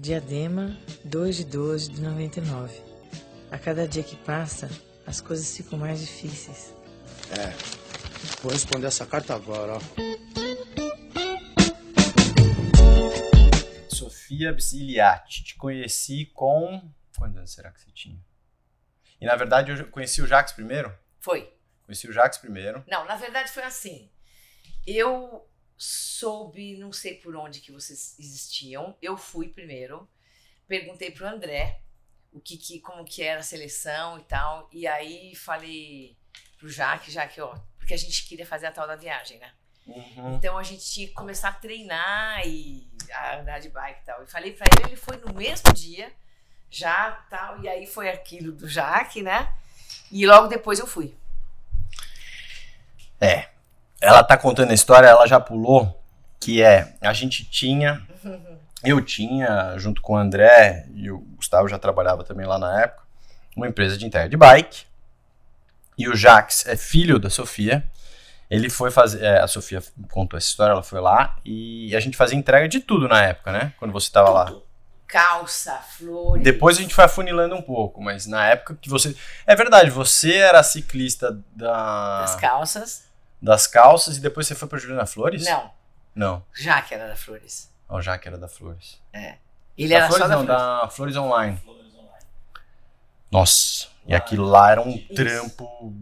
Diadema, 2 de 12 de 99. A cada dia que passa, as coisas ficam mais difíceis. É. Vou responder essa carta agora, ó. Sofia Bsiliati, te conheci com. Anos será que você tinha? E na verdade eu conheci o Jax primeiro? Foi. Conheci o Jax primeiro. Não, na verdade foi assim. Eu soube, não sei por onde que vocês existiam. Eu fui primeiro, perguntei pro André o que, que como que era a seleção e tal, e aí falei pro Jaque, Jaque, ó, porque a gente queria fazer a tal da viagem, né? Uhum. Então a gente tinha que começar a treinar e a andar de bike e tal. E falei pra ele, ele foi no mesmo dia, já tal, e aí foi aquilo do Jaque, né? E logo depois eu fui. É. Ela tá contando a história, ela já pulou, que é, a gente tinha, eu tinha, junto com o André, e o Gustavo já trabalhava também lá na época, uma empresa de entrega de bike, e o Jax é filho da Sofia, ele foi fazer, é, a Sofia contou essa história, ela foi lá, e a gente fazia entrega de tudo na época, né, quando você tava lá. Calça, flores. Depois a gente foi afunilando um pouco, mas na época que você. É verdade, você era ciclista da... das calças. Das calças e depois você foi pra Juliana Flores? Não, Não. Jaque era da Flores. Ó, já que era da Flores. Ele da era Flores só da não, Flores. da Flores Online. Nossa, e aquilo lá era um trampo.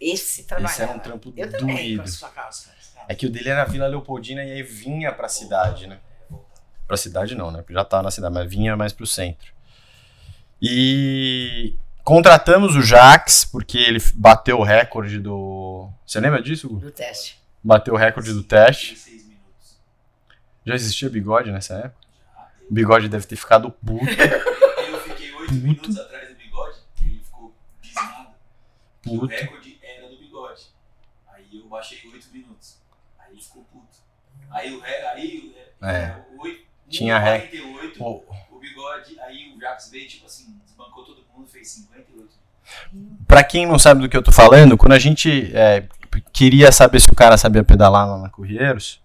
Esse trabalho. Esse era um trampo Eu doído. com a sua calça. É que o dele era Vila Leopoldina e aí vinha pra cidade, né? Pra cidade não, né? Porque já tá na cidade, mas vinha mais pro centro. E contratamos o Jax, porque ele bateu o recorde do. Você lembra disso, Gu? Do teste. Bateu o recorde do teste. Já existia bigode nessa época? O bigode deve ter ficado puto. Eu fiquei 8 minutos atrás do bigode, ele ficou bisnado. que O Puto. recorde era do bigode. Aí eu baixei 8 minutos. Aí ele ficou puto. Aí o ré, aí É. é. o 8, Tinha ré. 48, O- o bigode, aí o Jax veio, tipo assim, desbancou todo mundo, fez 58. Pra quem não sabe do que eu tô falando, quando a gente é, queria saber se o cara sabia pedalar lá na Correiros,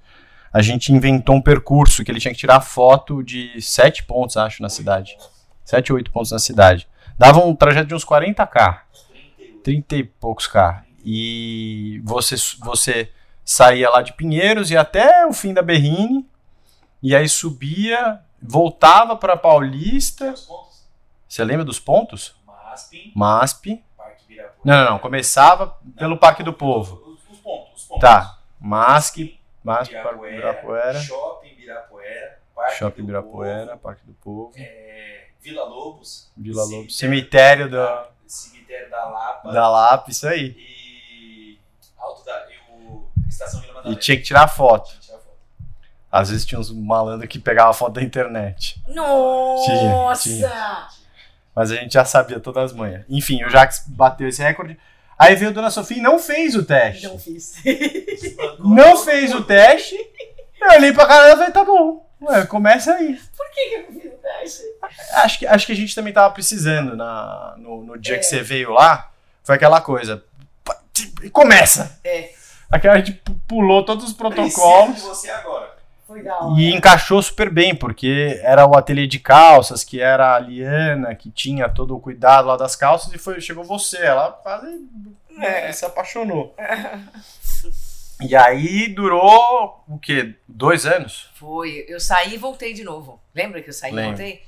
a gente inventou um percurso que ele tinha que tirar foto de sete pontos, acho, na cidade. Sete ou oito pontos na cidade. Dava um trajeto de uns 40k. 30 e poucos K. E você, você saía lá de Pinheiros e até o fim da Berrine, e aí subia, voltava pra Paulista. Você lembra dos pontos? MASP, MASP. Não, não, não. Começava pelo Parque do Povo. Os, os pontos, os pontos. Tá. MASP, MASP, Parque Ibirapuera, Shopping Ibirapuera, Parque Shopping do Ibirapuera, Povo, Parque do Povo, é, Vila Lobos, Vila Lobos, Cemitério Cemitério da, Cemitério da Lapa da Lapa, isso aí. e Alto da e o Estação Vila E Madalena. tinha que tirar foto. Tinha que tirar foto. Às vezes tinha uns malandros que pegavam foto da internet. Nossa! Tinha, Mas a gente já sabia todas as manhas. Enfim, o Jax bateu esse recorde. Aí veio a Dona Sofia e não fez o teste. Não fiz. Não fez o teste. Eu olhei pra cara e falei, tá bom. Ué, começa aí. Por que, que eu não fiz o teste? Acho que, acho que a gente também tava precisando na, no, no dia É. que você veio lá. Foi aquela coisa. E começa! É. Aquela a gente pu- pulou todos os Preciso de protocolos você agora. E encaixou super bem, porque era o ateliê de calças, que era a Liana, que tinha todo o cuidado lá das calças, e foi, chegou você. Ela quase É. se apaixonou. E aí durou o quê? Dois anos? Foi. Eu saí e voltei de novo. Lembra que eu saí e voltei?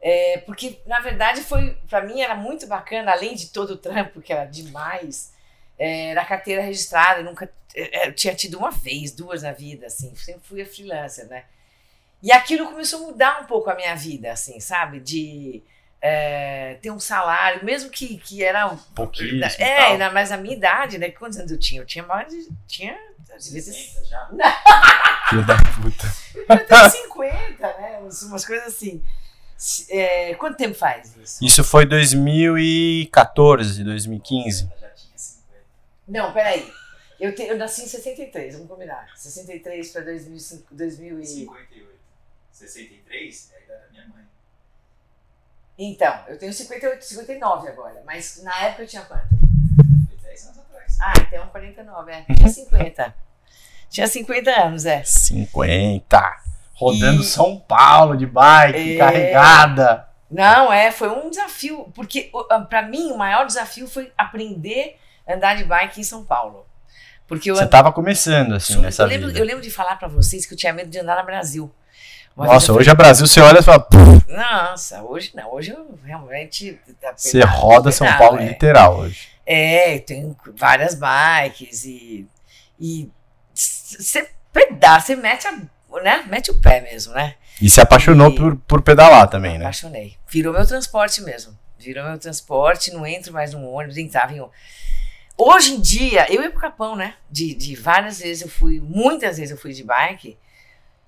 É, porque, na verdade, foi para mim era muito bacana, além de todo o trampo, que era demais, é, era carteira registrada. Eu nunca é, eu tinha tido uma vez, duas na vida, assim. Sempre fui a freelancer, né? E aquilo começou a mudar um pouco a minha vida, assim, sabe? De é, ter um salário, mesmo que, que era um Pouquíssimo. e É, tal. ainda mais a minha idade, né? Quantos anos eu tinha? Eu tinha mais de. Tinha. ter- 60 já. Filho da puta. eu tenho 50, né? Umas, umas coisas assim. É, quanto tempo faz isso? Isso foi 2014, 2015. Já tinha 50. Não, peraí. Eu, te, eu nasci em 63, vamos combinar. 63 para 2005, 2000 e... 58. 63 é a idade da minha mãe. Então, eu tenho 58, 59 agora. Mas na época eu tinha quanto? Foi 10 anos atrás. Ah, então 49, é. Tinha 50. Tinha 50 anos, é. 50. Rodando E- São Paulo de bike, É. carregada. Não, é, foi um desafio, porque ah, pra mim o maior desafio foi aprender andar de bike em São Paulo. Porque eu, Você tava começando, assim, eu, nessa lembro, vida. eu lembro de falar pra vocês que eu tinha medo de andar no Brasil. Uma Nossa, eu hoje é Brasil, você olha e fala, "Puf, Nossa, hoje não, hoje eu realmente. tá você roda São pedalo, Paulo é. literal hoje. É, tem várias bikes e. E você pedala, você mete, a, né? mete o pé mesmo, né? E se apaixonou E- por, por pedalar também, né? Apaixonei. Virou meu transporte mesmo. Virou meu transporte, não entro mais no ônibus, entrava em. Hoje em dia, eu ia pro Capão, né? De, de várias vezes eu fui, muitas vezes eu fui de bike.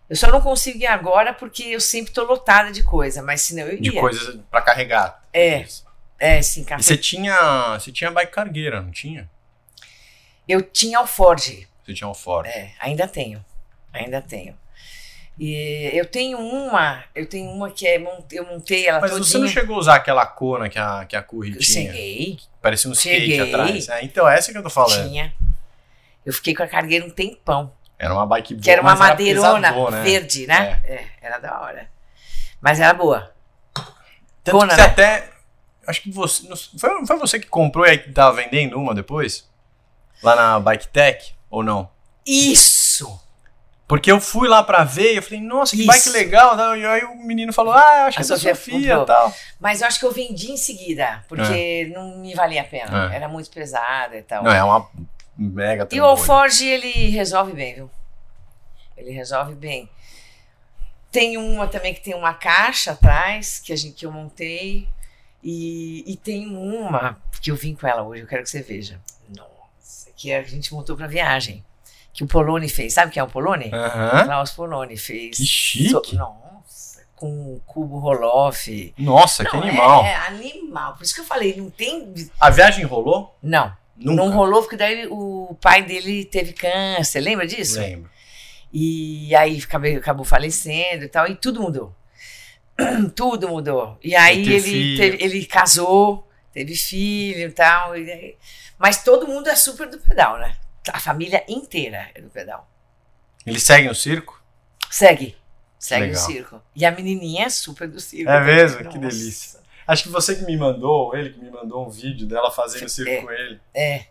Eu só não consigo ir agora porque eu sempre tô lotada de coisa, mas senão eu iria. De coisas pra carregar. É. É, sim, E café. você tinha, você tinha bike cargueira, não tinha? Eu tinha o Ford. Você tinha um Ford. É, ainda tenho. Ainda tenho. E eu tenho uma, eu tenho uma que é, eu montei ela Mas todinha. você não chegou a usar aquela cona que a, que a Curry Eu tinha? cheguei, Parecia um skate Cheguei. atrás. É, então, essa que eu tô falando. tinha. Eu fiquei com a cargueira um tempão. Era uma bike boa, Que era uma madeirona pesadona, né? verde, né? É. era da hora. Mas era boa. Tanto você né? até. Acho que você. Foi, foi você que comprou e aí que tava vendendo uma depois? Lá na Bike Tech? Ou não? Isso! Porque eu fui lá pra ver e eu falei, nossa, que Isso. bike legal. E aí o menino falou, ah, acho que A é da Sofia Sofia e tal. Mas eu acho que eu vendi em seguida, porque não me valia a pena. É. Era muito pesada e tal. Não, é uma mega E o. Alforge, ele resolve bem, viu? Ele resolve bem. Tem uma também que tem uma caixa atrás, que, a gente, que eu montei. E, e tem uma que eu vim com ela hoje, eu quero que você veja. Nossa, que a gente montou pra viagem. Que o Poloni fez. Sabe quem é o Poloni? Aham. Klaus Poloni fez. Que chique. nossa, com o cubo Roloff. Nossa, que Não, animal. É, é animal. Por isso que eu falei, não tem. A viagem rolou? Não, Nunca. não rolou, porque daí o pai dele teve câncer. Lembra disso? Lembro. E aí acabei, acabou falecendo e tal, e tudo mudou. tudo mudou. E aí ele, teve- ele casou, teve filho e tal. e aí- mas todo mundo é super do pedal, né? A família inteira é do pedal. Eles seguem o circo? Segue. Segue Legal. o circo. E a menininha é super do circo. É mesmo? Que Nossa. delícia. Acho que você que me mandou, ele que me mandou um vídeo dela fazendo circo É. com ele. É.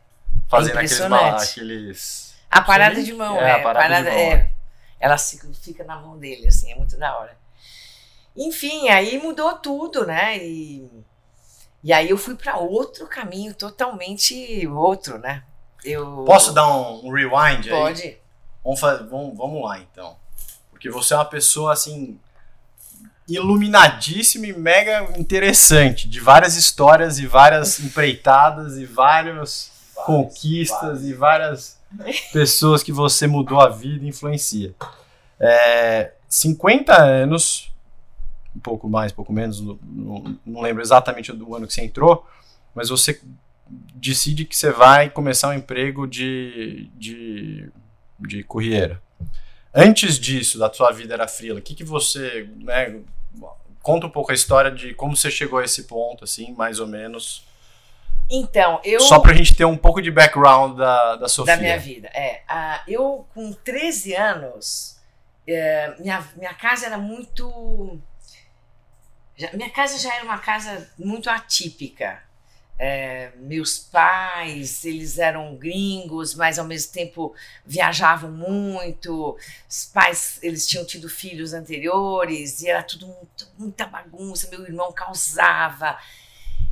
Fazendo aqueles, impressionante. ba- aqueles. A parada de mão, que é. é, a a parada de parada, mão, é. Ela fica, fica na mão dele, assim, é muito da hora. Enfim, aí mudou tudo, né? E, e aí eu fui para outro caminho totalmente outro, né? Eu, Posso dar um, um rewind aí? Pode. Vamos, vamos, vamos lá então. Porque você é uma pessoa assim. Iluminadíssima e mega interessante, de várias histórias e várias empreitadas e várias conquistas e várias pessoas que você mudou a vida e influencia. É, 50 anos, um pouco mais, um pouco menos, não, não- não lembro exatamente do ano que você entrou, mas você decide que você vai começar um emprego de, de, de courriera. Antes disso, da sua vida era frila, o que, que você, né, conta um pouco a história de como você chegou a esse ponto, assim, mais ou menos, Então, eu. só pra gente ter um pouco de background da, da Sofia. da minha vida. É, ah, eu com 13 anos, é, minha, minha casa era muito. já- minha casa já era uma casa muito atípica. É, meus pais, eles eram gringos, mas ao mesmo tempo viajavam muito. Os pais, eles tinham tido filhos anteriores e era tudo muito, muita bagunça. Meu irmão causava.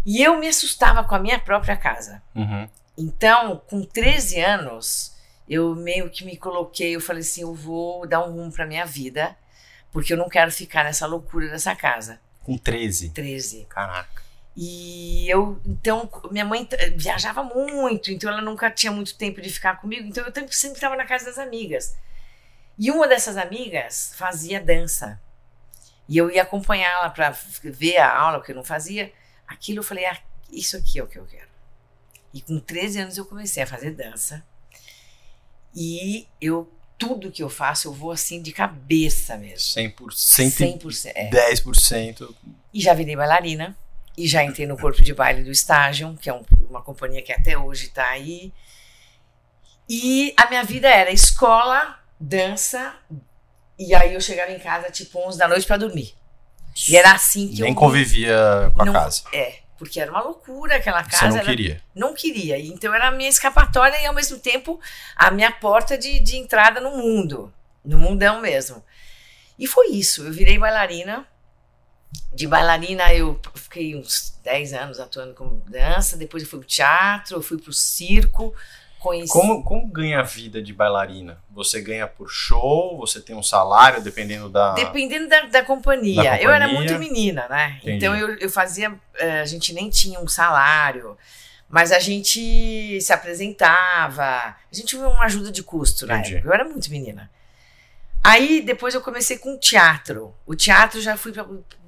E eu me assustava com a minha própria casa. Uhum. Então, com 13 anos, eu meio que me coloquei, eu falei assim, eu vou dar um rumo para minha vida, porque eu não quero ficar nessa loucura dessa casa. Com 13. 13. Caraca. E eu, então, minha mãe viajava muito, então ela nunca tinha muito tempo de ficar comigo, então eu sempre estava na casa das amigas. E uma dessas amigas fazia dança. E eu ia acompanhá-la para ver a aula, que eu não fazia. Aquilo eu falei, ah, isso aqui é o que eu quero. E com 13 anos eu comecei a fazer dança. E eu tudo que eu faço, eu vou assim de cabeça mesmo. 100%, 100%. É. 110%. E já virei bailarina. E já entrei no corpo de baile do Estágio, que é um- uma companhia que até hoje está aí. E a minha vida era escola, dança, E aí eu chegava em casa tipo 11 da noite pra dormir. E era assim que Nem eu convivia com a Não- casa. É, porque era uma loucura aquela Você casa. não era- queria. não queria. Então era a minha escapatória e ao mesmo tempo a minha porta de, de entrada no mundo, no mundão mesmo. E foi isso. Eu virei bailarina. De bailarina eu fiquei uns 10 anos atuando como dança, depois eu fui pro teatro, eu fui pro circo, conheci Como, como ganha a vida de bailarina? Você ganha por show? Você tem um salário dependendo da. Dependendo da, da companhia. Da Eu era companhia. muito menina, né? Entendi. Então eu, eu fazia. eh, a gente nem tinha um salário, mas a gente se apresentava. A gente tinha uma ajuda de custo na Entendi. época. Eu era muito menina. Aí depois eu comecei com teatro. O teatro já fui pra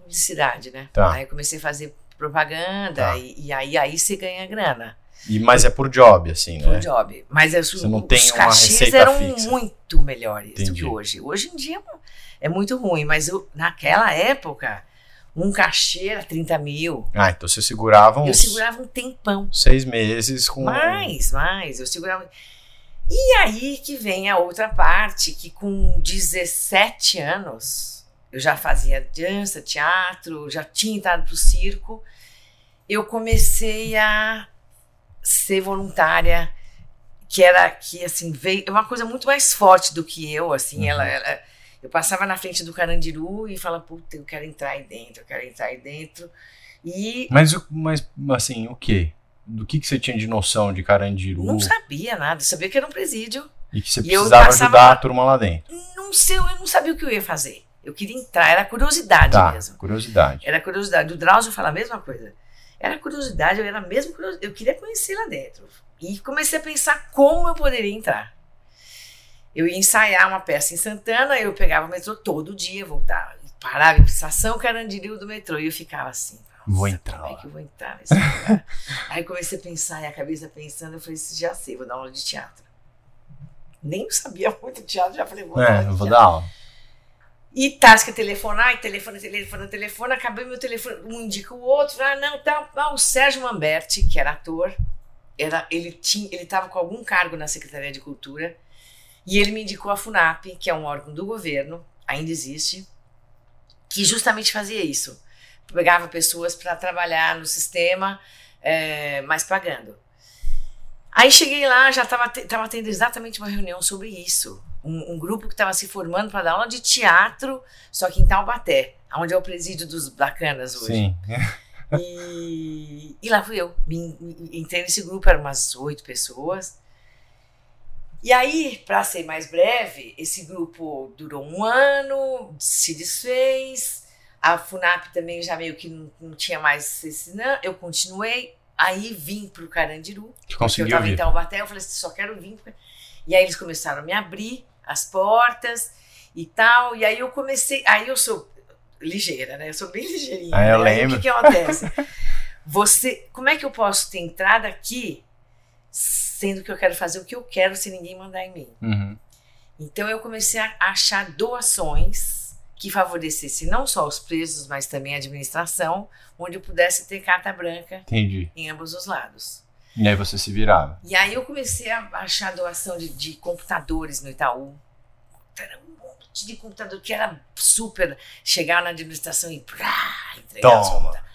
publicidade, né? Tá. Aí eu comecei a fazer propaganda Tá. e, e aí, aí você ganha grana E, mas é por job, assim, por né? job. Mas os, Você não tem cachês eram fixa. muito melhores do Entendi. que hoje. Hoje em dia é muito ruim, mas eu- naquela época, um cachê era 30 mil. Ah, então você segurava Eu uns segurava um tempão. seis meses com. Mais, mais. Eu segurava. E aí que vem a outra parte, que com 17 anos, eu já fazia dança, teatro, já tinha entrado pro circo, eu comecei a ser voluntária, que era que assim, veio é uma coisa muito mais forte do que eu, assim, Uhum. ela, ela- eu passava na frente do Carandiru e falava, puta, eu quero entrar aí dentro, eu quero entrar aí dentro. E Mas, o- mas assim, o quê? Do que, que você tinha de noção de Carandiru? não sabia nada, sabia que era um presídio. E que você E precisava ajudar a turma lá dentro. Não sei, eu não sabia o que eu ia fazer. Eu queria entrar, era curiosidade Tá, mesmo. curiosidade. Era curiosidade. O Drauzio fala a mesma coisa. Era curiosidade, eu era mesmo curiosidade. Eu queria conhecer lá dentro. E comecei a pensar como eu poderia entrar. Eu ia ensaiar uma peça em Santana, eu pegava o metrô todo dia, voltava. Parava em estação Carandiru do metrô. E eu ficava assim. Vou "Nossa, entrar Como lá." é que eu vou entrar nesse lugar? Aí comecei a pensar, e a cabeça pensando, eu falei, já sei, vou dar aula de teatro. Nem sabia muito de teatro, já falei, vou dar aula É, de eu vou teatro. dar aula. E tasca telefonar, e telefone, telefone, telefone, acabei meu telefone, um indica o outro, ah, não, tá, ah, o Sérgio Mamberti, que era ator, era, ele tinha, ele estava com algum cargo na Secretaria de Cultura, e ele me indicou a FUNAP, que é um órgão do governo, ainda existe, que justamente fazia isso. Pegava pessoas para trabalhar no sistema, é, mas pagando. Aí cheguei lá, já estava tava tendo exatamente uma reunião sobre isso. Um, um grupo que estava se formando para dar aula de teatro, só que em Taubaté, onde é o presídio dos bacanas hoje. Sim. E, e lá fui eu. Me, me- entrei nesse grupo, eram umas oito pessoas. E aí, para ser mais breve, esse grupo durou um ano, se desfez. A FUNAP também já meio que não, não tinha mais esse. Não, eu continuei. Aí vim para o Carandiru. Que Porque eu conseguiu estava em. Taubaté, eu falei assim, só quero vir. E aí eles começaram a me abrir as portas e tal. E aí eu comecei. Aí eu sou ligeira, né? Eu sou bem ligeirinha. Ah, eu né? Aí lembro. o que, que acontece? Você, como é que eu posso ter entrada aqui sendo que eu quero fazer o que eu quero sem ninguém mandar em mim? Uhum. Então eu comecei a achar doações que favorecessem não só os presos, mas também a administração, onde eu pudesse ter carta branca Entendi. em ambos os lados. E aí você se virava. E aí eu comecei a achar doação de, de computadores no Itaú. Era um monte de computador que era super. Chegar na administração e brá, entregar os Toma. computadores.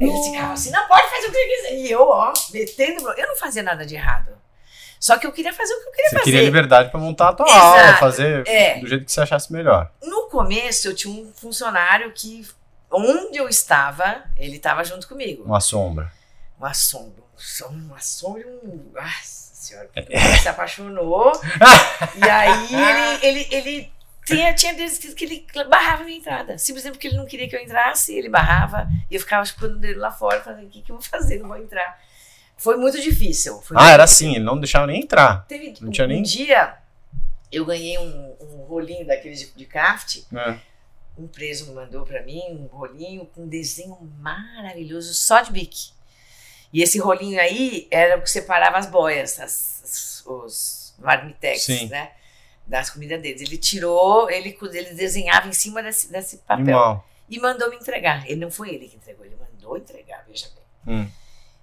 Eles ficavam assim, não pode fazer o que você quiser. E eu, ó, metendo. Eu não fazia nada de errado. Só que eu queria fazer o que eu queria Você fazer. queria liberdade pra montar a tua Exato. aula, fazer É. do jeito que você achasse melhor. No começo, eu tinha um funcionário que, onde eu estava, ele estava junto comigo. Uma sombra. Um assombro. Um som- um assombro e um. Nossa senhora. É. Ele se apaixonou. e aí ele, ele, ele tinha, tinha vezes que ele barrava a minha entrada. Simplesmente porque ele não queria que eu entrasse, ele barrava. E eu ficava chupando dele lá fora, falando: o que, que eu vou fazer? Não vou entrar. Foi muito difícil. foi Ah, muito era difícil. assim, ele não deixava nem entrar. Teve Não um, tinha nem- um dia, eu ganhei um, um rolinho daqueles de, de craft né? um preso me mandou pra mim um rolinho com um desenho maravilhoso só de bique. E esse rolinho aí era o que separava as boias, as, as- os marmitex, Sim. né? Das comidas deles. Ele tirou, ele, ele desenhava em cima desse, desse papel Animal. e mandou me entregar. Ele não foi ele que entregou, ele mandou entregar, veja bem. Hum.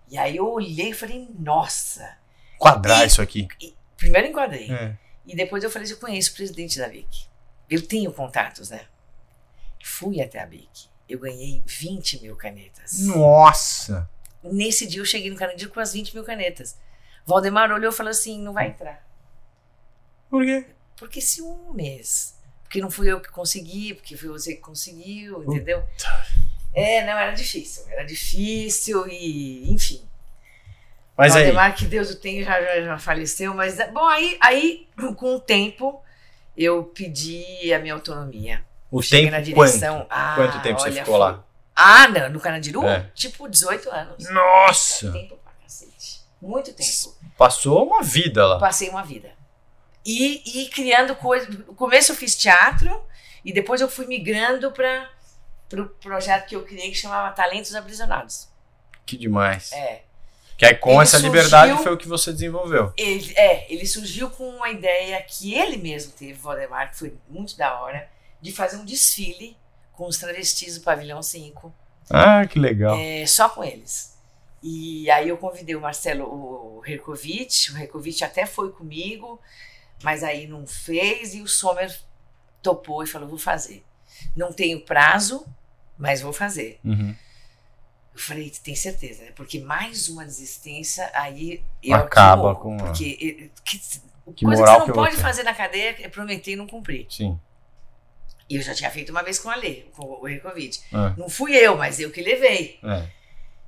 E aí eu olhei e falei, nossa. Quadrar E- isso aqui. Primeiro enquadrei. É. E depois eu falei, eu conheço o presidente da VIC. eu tenho contatos, né? Fui até a BIC. Eu ganhei 20 mil canetas. Nossa! Nesse dia eu cheguei no Carandiru com as 20 mil canetas. Valdemar olhou e falou assim: não vai entrar. Por quê? Porque ciúmes. Porque não fui eu que consegui, porque foi você que conseguiu, entendeu? É, não, era difícil. Era difícil e, enfim. Mas aí, Valdemar, que Deus o tenha, já, já, já faleceu, mas, bom, aí, aí, com o tempo, eu pedi a minha autonomia. o Cheguei tempo na direção. Ah, quanto? Quanto tempo você olha, ficou foi- lá? Ah, não, no Carandiru? É. Tipo 18 anos. Nossa! Tempo pra cacete. Muito tempo. Passou uma vida lá. Passei uma vida. E, e criando coisas. No começo eu fiz teatro e depois eu fui migrando para o pro projeto que eu criei que chamava Talentos Aprisionados. Que demais. É. Que aí com Ele essa liberdade surgiu- foi o que você desenvolveu. Ele, é, ele surgiu com uma ideia que ele mesmo teve, Valdemar, que foi muito da hora, de fazer um desfile com os travestis do Pavilhão 5, Ah, que legal. é, só com eles. E aí eu convidei o Marcelo o Herkovich, o Herkovich até foi comigo, mas aí não fez, e o Sommer topou e falou, vou fazer. Não tenho prazo, mas vou fazer. Uhum. Eu falei, tem certeza, né? Porque mais uma desistência, aí eu Acaba com morro, a- Porque eh, que, Que coisa que você não pode fazer na cadeia é prometer e não cumprir. Sim. E eu já tinha feito uma vez com a Lê, com o Herkovich. É. Não fui eu, mas eu que levei. É.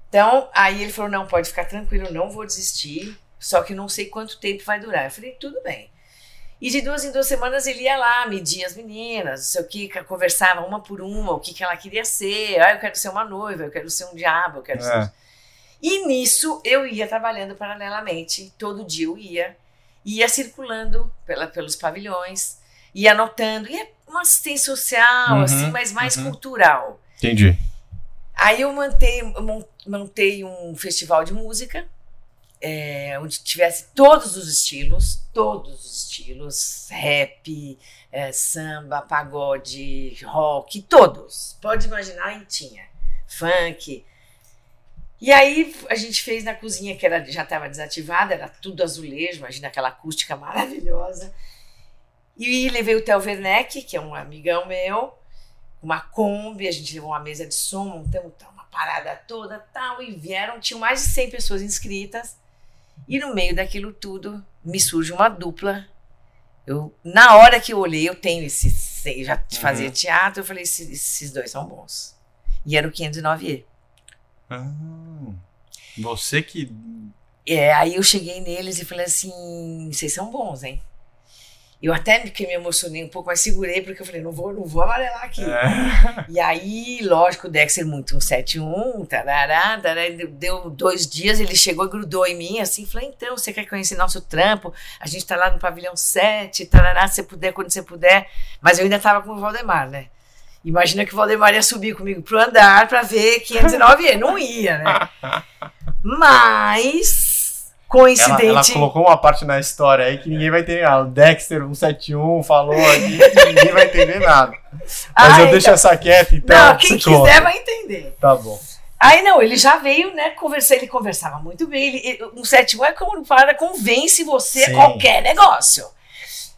Então, aí ele falou: não, pode ficar tranquilo, não vou desistir, só que não sei quanto tempo vai durar. Eu falei: tudo bem. E de duas em duas semanas ele ia lá, media as meninas, não sei o que, conversava uma por uma, o que, que ela queria ser. Ah, eu quero ser uma noiva, eu quero ser um diabo, eu quero É. ser. E nisso eu ia trabalhando paralelamente, todo dia eu ia, ia circulando pela, pelos pavilhões, ia anotando, ia uma assistência social, Uhum, assim, mas mais uhum. cultural. Entendi. Aí eu montei, mon- montei um festival de música, é, onde tivesse todos os estilos, todos os estilos, rap, é, samba, pagode, rock, todos. Pode imaginar, e tinha. Funk. E aí a gente fez na cozinha, que era, já estava desativada, era tudo azulejo, imagina aquela acústica maravilhosa. E levei o Theo Werneck, que é um amigão meu, uma Kombi, a gente levou uma mesa de som, montamos tá, uma parada toda tal, e vieram, tinham mais de 100 pessoas inscritas, e no meio daquilo tudo me surge uma dupla. Eu, na hora que eu olhei, eu tenho esse, sei, já fazia Uhum. teatro, eu falei, esses, esses dois são bons. E era o 509E. Ah, você que. É, aí eu cheguei neles e falei assim, vocês são bons, hein? Eu até que me emocionei um pouco, mas segurei, porque eu falei, não vou, não vou amarelar aqui. É. E aí, lógico, o Dexter muito 171, tarará, tarará, deu dois dias, ele chegou e grudou em mim, assim, falou, então, você quer conhecer nosso trampo? A gente tá lá no pavilhão 7, tarará, se você puder, quando você puder. Mas eu ainda tava com o Valdemar, né? Imagina que o Valdemar ia subir comigo pro andar pra ver 509 e não ia, né? Mas, coincidente... ela colocou uma parte na história aí que ninguém vai entender nada. O Dexter 171 falou aqui que ninguém vai entender nada. Mas Ah, eu deixo então- essa quieta, então. Não, quem quiser conta. vai entender. Tá bom. Aí não, ele já veio, né, conversar, ele conversava muito bem. Ele, ele- um 71 é como o cara convence você Sim. a qualquer negócio.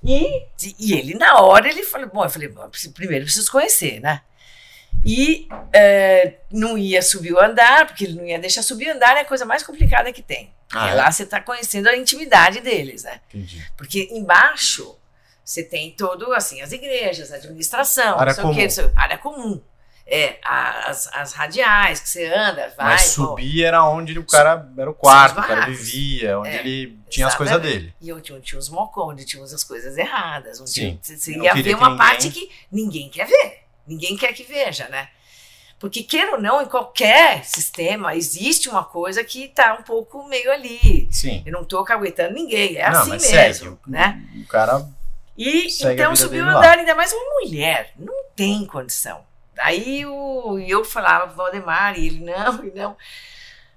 E, e ele, na hora, ele falou, bom, eu falei, bom, primeiro eu preciso conhecer, né? E é, não ia subir o andar, porque ele não ia deixar subir o andar, é a coisa mais complicada que tem. Ah, é? lá você está conhecendo a intimidade deles, né? Entendi. Porque embaixo você tem todo, assim, as igrejas, a administração, Área não sei o quê, comum. não sei- área comum. É, as, as radiais que você anda, vai. Mas subir era onde o cara. Era o quarto, o cara vivia, onde É, ele tinha as coisas dele. E onde, onde tinha os mocos, onde tinha as coisas erradas. Onde Sim. Você, você ia ver que uma ninguém- parte que ninguém quer ver. Ninguém quer que veja, né? Porque, queira ou não, em qualquer sistema existe uma coisa que tá um pouco meio ali. Sim. Eu não tô caguetando ninguém, é Não, assim mas mesmo, segue. né? O cara. E então subiu o andar, ainda mais uma mulher. Não tem condição. Aí o, eu falava Valdemar, e ele não, e não.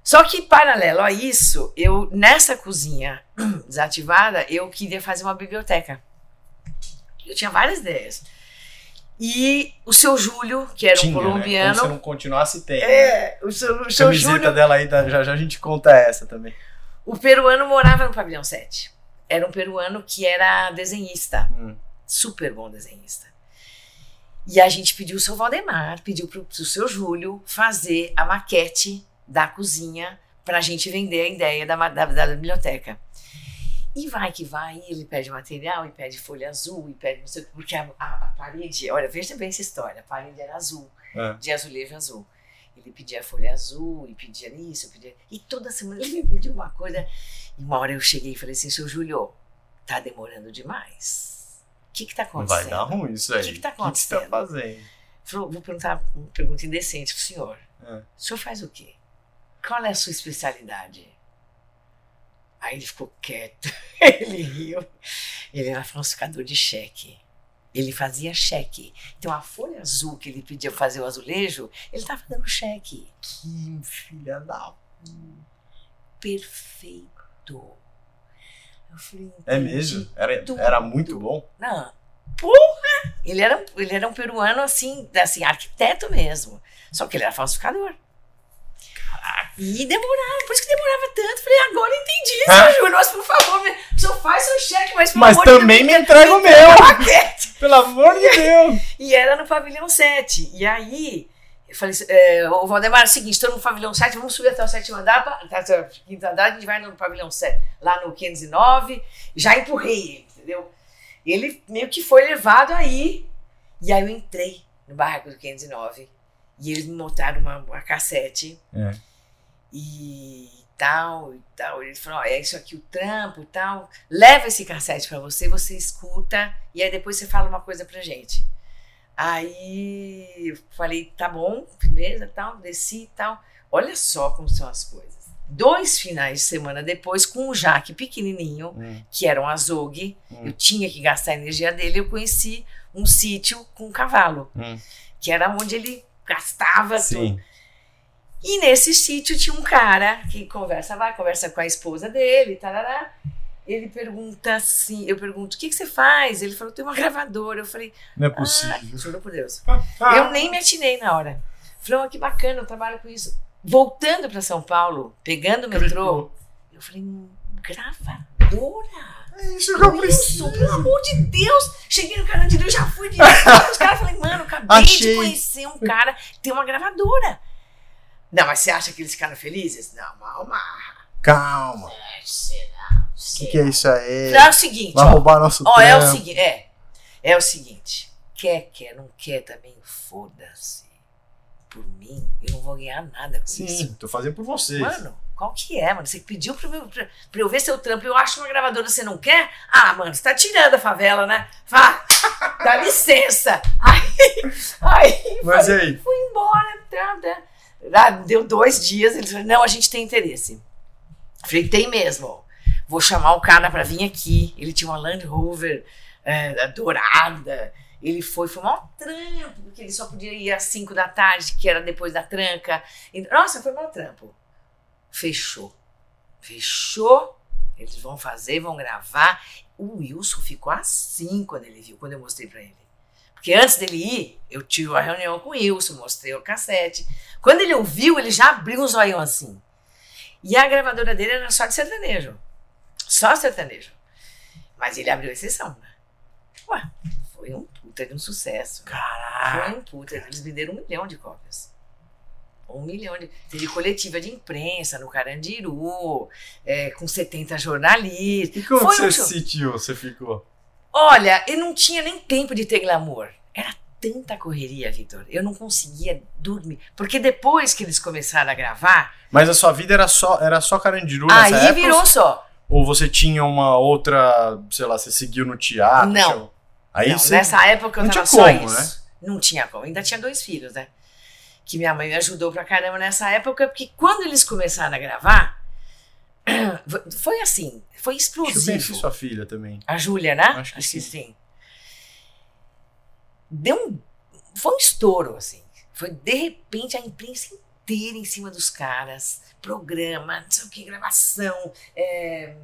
Só que, paralelo a isso, eu, nessa cozinha desativada, eu queria fazer uma biblioteca. Eu tinha várias ideias. E o seu Júlio, que era tinha, um né? Como colombiano. se não continuasse, tem. né? É, o seu, o seu Camiseta Júlio. dela aí, da- já já a gente conta essa também. O peruano morava no pavilhão 7. Era um peruano que era desenhista. Hum. super bom desenhista. E a gente pediu o seu Valdemar, pediu pro, pro seu Júlio fazer a maquete da cozinha pra gente vender a ideia da, da, da biblioteca. E vai que vai, ele pede material, e pede folha azul, e pede não sei o que, porque a, a- a parede, olha, veja bem essa história, a parede era azul, É. de azulejo azul. Ele pedia folha azul, e pedia isso, pedia... E toda semana ele me pediu uma coisa. E uma hora eu cheguei e falei assim, seu Júlio, tá demorando demais. O que que tá acontecendo? Vai dar ruim isso aí. O que que tá O que você tá acontecendo? fazendo? Falou, vou perguntar uma pergunta indecente pro senhor. É. O senhor faz o quê? Qual é a sua especialidade? Aí ele ficou quieto, ele riu. Ele era falsificador de cheque. Ele fazia cheque. Então a folha azul que ele pedia fazer o azulejo, ele estava dando cheque. Que filha da. Perfeito. Eu falei, É mesmo? Era, tudo. era muito bom? Não. Porra! Ele era, ele era um peruano, assim, assim, arquiteto mesmo. Só que ele era falsificador. E demorava, por isso que demorava tanto. Falei, agora entendi, Ah. seu Júlio, mas por favor, me- o senhor faz seu cheque, mas por Mas também me entrega o meu! maquete. Pelo amor de Deus! E era no pavilhão 7. E aí, eu falei, é, ô Valdemar, é o seguinte, estou no pavilhão 7, vamos subir até o sétimo andar, pra, até o quinto andar, a gente vai no pavilhão 7, lá no 509, já empurrei ele, entendeu? Ele meio que foi levado aí, e aí eu entrei no barraco do 509, e eles me montaram uma, uma cassete, É. e tal, e tal. Ele falou, ó, é isso aqui o trampo e tal. Leva esse cassete pra você, você escuta e aí depois você fala uma coisa pra gente. Aí eu falei, tá bom, beleza, tal, desci e tal. Olha só como são as coisas. Dois finais de semana depois, com o Jaque pequenininho, Hum, que era um azougue, Hum. eu tinha que gastar a energia dele, eu conheci um sítio com um cavalo, hum. que era onde ele gastava tudo. E nesse sítio tinha um cara que conversa, vai, conversa com a esposa dele, tarará. Ele pergunta assim, eu pergunto, o que, que você faz? Ele falou, tem uma gravadora. Eu falei, Não é ah, possível. juro por Deus. Eu nem me atinei na hora. Falei, oh, que bacana, eu trabalho com isso. Voltando para São Paulo, pegando o metrô, eu falei, "Hum, gravadora? É isso que eu Wilson, pelo amor de Deus! Cheguei no canal de Deus, já fui direto. Os caras falei, mano, acabei Achei. de conhecer um cara que tem uma gravadora. Não, mas você acha que eles ficaram felizes? Não, mal, mal. Calma. Será? O que, que é isso aí? É o seguinte, Vai ó. roubar nosso Ó, é o seguinte, é. É o seguinte. Quer, quer, não quer também, foda-se. Por mim, eu não vou ganhar nada com isso. Sim, tô fazendo por vocês. Mano, qual que é, mano? Você pediu pra, eu- pra, pra eu ver seu trampo, eu acho uma gravadora, você não quer? Ah, mano, você tá tirando a favela, né? Vá, dá licença. Aí, aí Mas falei, aí? fui embora. Tá, tá. Ah, Deu dois dias, eles falaram, não, a gente tem interesse. Falei, tem mesmo. Vou chamar o cara pra vir aqui. Ele tinha uma Land Rover é, dourada. Ele foi, foi mó trampo, porque ele só podia ir às 5 da tarde, que era depois da tranca. Nossa, foi mó trampo. Fechou. Fechou. Eles vão fazer, vão gravar. O Wilson ficou assim quando ele viu, quando eu mostrei pra ele. Porque antes dele ir, eu tive uma reunião com o Wilson, mostrei o cassete. Quando ele ouviu, ele já abriu um zoião assim. E a gravadora dele era só de sertanejo. Só sertanejo. Mas ele abriu exceção, né? Ué, foi um puta de um sucesso. Caraca. Foi um puta. Eles venderam um milhão de cópias. Um milhão de. Teve coletiva de imprensa no Carandiru, é, com 70 jornalistas. E como Foi um você show. sentiu? Você ficou? Olha, eu não tinha nem tempo de ter glamour. Era tanta correria, Vitor. Eu não conseguia dormir. Porque depois que eles começaram a gravar, Mas a sua vida era só, era só Carandiru nessa aí época? virou só. Ou você tinha uma outra, sei lá, você seguiu no teatro? Não. Aí Não, você... Nessa época eu não tava tinha só como, isso. Não tinha como. Ainda tinha dois filhos, né? Que minha mãe me ajudou pra caramba nessa época, porque quando eles começaram a gravar, foi assim, foi Acho que eu explosivo. sua filha também. A Júlia, né? Acho que sim. sim. Deu um. Foi um estouro, assim. Foi de repente a imprensa inteira em cima dos caras. Programa, não sei o que, gravação, é,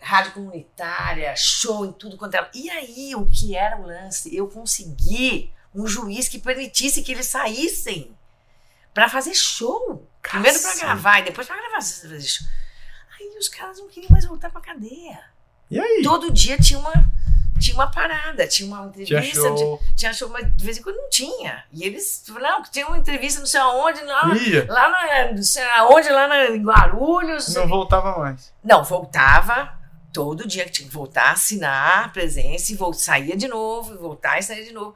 rádio comunitária, show em tudo quanto era. E aí, o que era o lance? Eu consegui um juiz que permitisse que eles saíssem pra fazer show. Primeiro pra Cacete. gravar e depois pra gravar. fazer show. Aí os caras não queriam mais voltar pra cadeia E aí? todo dia tinha uma tinha uma parada, tinha uma Tinha entrevista, show. de- tinha show, mas de vez em quando não tinha. E eles falaram, não, tinha uma entrevista não sei aonde, lá, Ia. lá na, não sei aonde, lá na, em Guarulhos. Não voltava mais. Não, voltava todo dia que tinha que voltar, assinar a presença e vol- saía de novo, e voltar e saía de novo.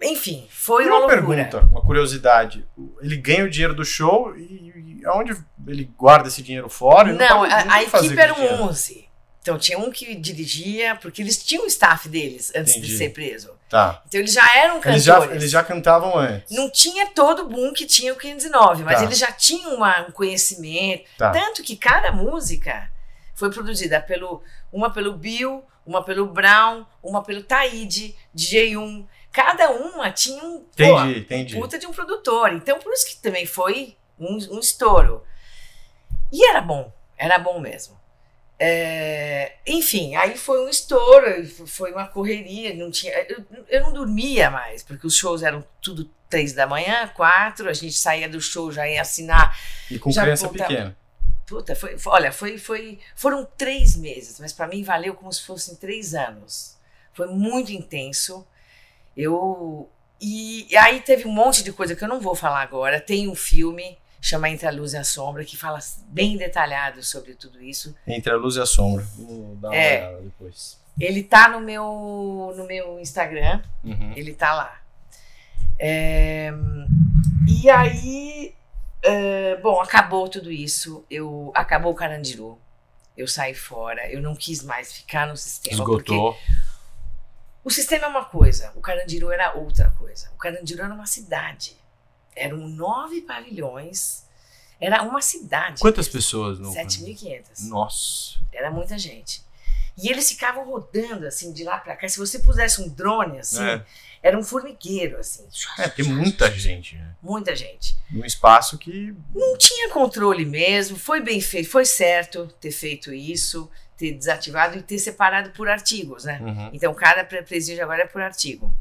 Enfim, foi uma, uma loucura. pergunta, uma curiosidade. Ele ganha o dinheiro do show e aonde ele guarda esse dinheiro fora? Não, tá- a, a equipe era um 11. Então tinha um que dirigia, porque eles tinham o staff deles antes Entendi. de ser preso. Tá. Então eles já eram cantores. Eles já, eles já cantavam antes. Não tinha todo o boom que tinha o 509, mas Tá. eles já tinham uma- um conhecimento. Tá. Tanto que cada música foi produzida pelo uma pelo Bill, uma pelo Brown, uma pelo Taíde, DJ1. Cada uma tinha um pô, Entendi, entendi. puta de um produtor. Então, por isso que também foi um, um estouro. E era bom, era bom mesmo. É, enfim, aí foi um estouro, foi uma correria, não tinha, eu, eu não dormia mais, porque os shows eram tudo três da manhã, quatro, a gente saía do show, já ia assinar. E com criança voltava. pequena. Puta, foi, foi- olha, foi, foi, foram três meses, mas para mim valeu como se fossem três anos. Foi muito intenso. Eu e, e aí teve um monte de coisa que eu não vou falar agora. Tem um filme chama Entre a Luz e a Sombra que fala bem detalhado sobre tudo isso. Entre a luz e a sombra. Vou dar uma É. olhada depois. Ele tá no meu no meu Instagram. Uhum. Ele tá lá. É, e aí, é, bom, acabou tudo isso. Eu acabou o Carandiru. Eu saí fora. Eu não quis mais ficar no sistema. Esgotou. o sistema é uma coisa, o Carandiru era outra coisa. O Carandiru era uma cidade. Eram nove pavilhões. Era uma cidade. Quantas pessoas no. 7.500. Nossa. Era muita gente. E eles ficavam rodando assim de lá pra cá. Se você pusesse um drone assim, É. era um formigueiro assim. É, tem muita gente, né? Muita gente. Num espaço que. Não tinha controle mesmo. Foi bem feito, foi certo ter feito isso, ter desativado e ter separado por artigos, né? Uhum. Então cada pre- presídio agora é por artigo.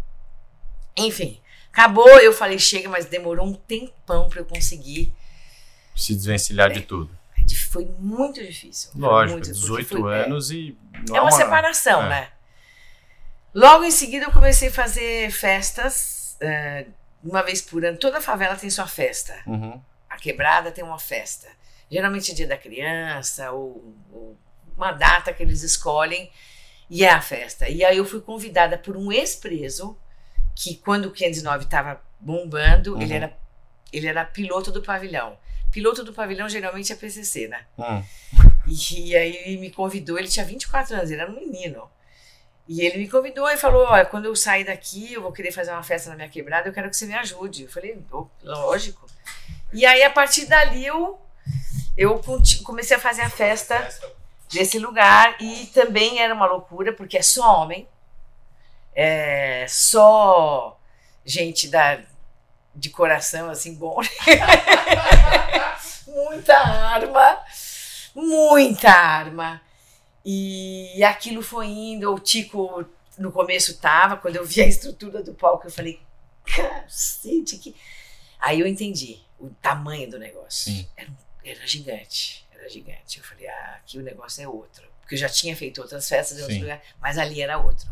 Enfim, acabou. Eu falei chega, mas demorou um tempão pra eu conseguir. Se desvencilhar de tudo. Foi muito difícil. Lógico, muito, porque 18 foi- é. anos e. não É uma separação, é. né? Logo em seguida eu comecei a fazer festas, eh, uma vez por ano. Toda favela tem sua festa. Uhum. A quebrada tem uma festa. Geralmente é dia da criança ou, ou uma data que eles escolhem e é a festa. E aí eu fui convidada por um ex-preso que quando o 509 estava bombando, Uhum. ele, era, ele era piloto do pavilhão. Piloto do pavilhão geralmente é PCC, né? Hum. E aí ele me convidou, ele tinha 24 anos, ele era um menino. E ele me convidou e falou: Olha, quando eu sair daqui, eu vou querer fazer uma festa na minha quebrada, eu quero que você me ajude. Eu falei: "Ô, Lógico. E aí, a partir dali, eu, eu comecei a fazer a festa desse lugar e também era uma loucura, porque é só homem, é só gente da, de coração assim bom. muita arma, muita arma. E aquilo foi indo, o Tico no começo tava, quando eu vi a estrutura do palco, eu falei, cacete, que. Aí eu entendi o tamanho do negócio. Sim. Era, era gigante, era gigante. Eu falei, ah, aqui o negócio é outro. Porque eu já tinha feito outras festas em outros lugares, mas ali era outro.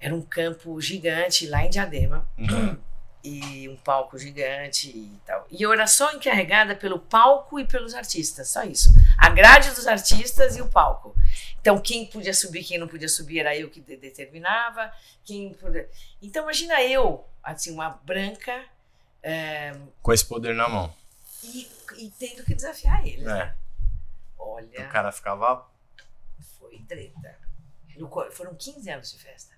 Era um campo gigante lá em Diadema Uhum. e um palco gigante e tal. E eu era só encarregada pelo palco e pelos artistas, só isso. A grade dos artistas e o palco. Então, quem podia subir, quem não podia subir, era eu que de- determinava. Quem podia... Então, imagina eu, assim, uma branca, é, Com esse poder na mão. e, e tendo que desafiar eles. É. Olha, O cara ficava foi treta. No foram 15 anos de festa.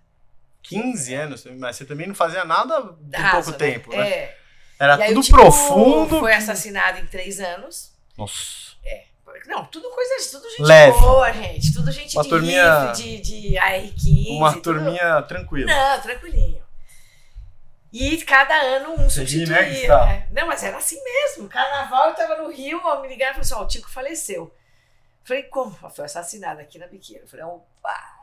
15 anos, mas você também não fazia nada por pouco né? tempo, né? É. Era aí tudo o Tico profundo. Foi assassinado em três anos. Nossa. Não, tudo coisa, tudo gente Leve. boa, gente. Tudo gente Uma de turminha- de, de AR-15. Uma tudo- turminha tranquila. Não, tranquilinho. E cada ano um ri, substituía. né, Gustavo? né? Não, mas era assim mesmo. Carnaval eu tava no Rio, me ligaram e falaram assim: ó, o Tico faleceu. Falei, como? Foi assassinado aqui na biqueira. Falei, opa.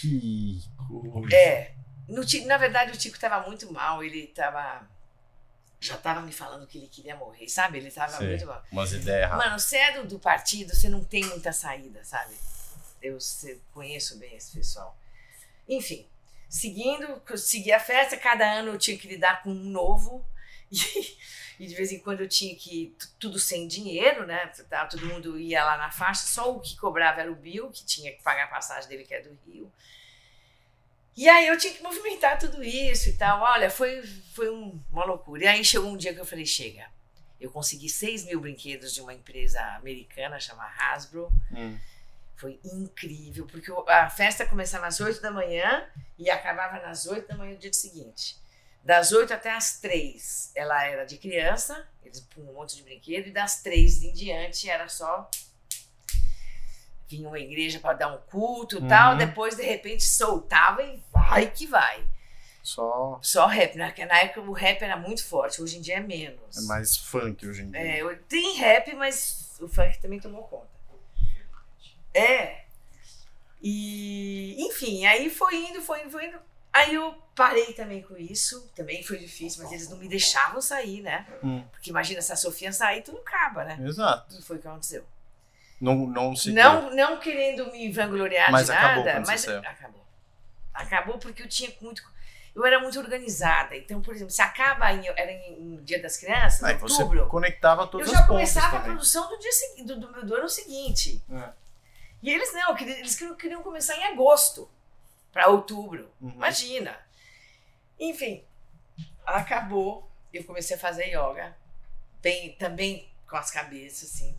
Que coisa. É. No, na verdade, o Tico tava muito mal. Ele tava. Já tava me falando que ele queria morrer, sabe? Ele tava Sei. muito mal. Umas ideias. Mano, você é do, do partido, você não tem muita saída, sabe? Eu conheço bem esse pessoal. Enfim, seguindo, segui a festa, cada ano eu tinha que lidar com um novo. E, e de vez em quando eu tinha que tudo sem dinheiro, né? Tá, Todo mundo ia lá na faixa, só o que cobrava era o Bill, que tinha que pagar a passagem dele, que é do Rio. E aí eu tinha que movimentar tudo isso e tal. Olha, foi, foi um- uma loucura. E aí chegou um dia que eu falei, chega. Eu consegui 6 mil brinquedos de uma empresa americana chamada Hasbro. Hum. Foi incrível, porque a festa começava às 8 da manhã e acabava nas 8 da manhã do dia seguinte. Das 8 até as 3 ela era de criança, eles punham um monte de brinquedo, e das 3 em diante era só. Vinha uma igreja para dar um culto e Uhum. tal, depois de repente soltava e vai que vai. Só Só rap, na, na época o rap era muito forte, hoje em dia é menos. é mais funk hoje em dia. É, tem rap, mas o funk também tomou conta. É. E, enfim, aí foi indo, foi indo, foi indo. Aí eu parei também com isso. Também foi difícil, mas eles não me deixavam sair, né? Hum. Porque imagina, se a Sofia sair, tudo acaba, né? Exato. Não foi o que aconteceu. Não, não se Não, não querendo me vangloriar Mas de nada, mas acabou. Acabou porque eu tinha muito. Eu era muito organizada. Então, por exemplo, se acaba em, era em, Dia das Crianças, Aí em você outubro, conectava todas eu já começava a produção do, dia, do, do, do ano seguinte. É. E eles não, eles queriam, queriam começar em agosto para outubro. Uhum. Imagina. Enfim, acabou. Eu comecei a fazer yoga, bem, também com as cabeças, assim.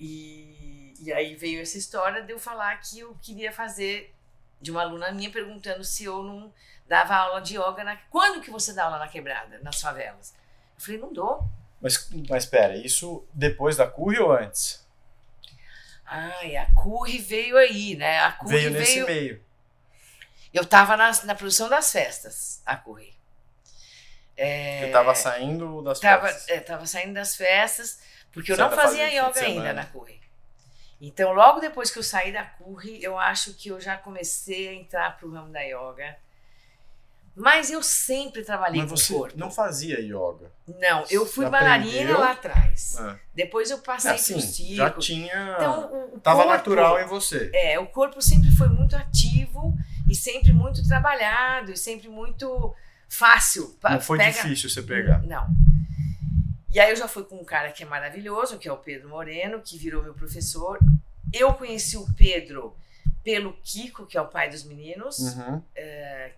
E, e aí veio essa história de eu falar que eu queria fazer de uma aluna minha perguntando se eu não dava aula de yoga. Na, quando que você dá aula na quebrada, nas favelas? Eu falei, não dou. Mas, mas pera, isso depois da curry ou antes? Ai, a Curry veio aí, né? A Curry veio veio. nesse meio. Eu tava na, na produção das festas, a Curry. Você tava saindo das Tava, festas. é, tava saindo das festas, porque eu Você não fazia yoga ainda na Curry. Então, logo depois que eu saí da Curry, eu acho que eu já comecei a entrar pro ramo da yoga. Mas eu sempre trabalhei Mas com você o corpo. não fazia yoga. Não, eu fui bailarina lá atrás. Ah. Depois eu passei Assim, pro circo. já tinha. Então, o, o tava corpo- natural em você. É, o corpo sempre foi muito ativo e sempre muito trabalhado e sempre muito fácil. Não foi pega- difícil você pegar. Não. E aí eu já fui com um cara que é maravilhoso, que é o Pedro Moreno, que virou meu professor. Eu conheci o Pedro pelo Kiko, que é o pai dos meninos, Uhum.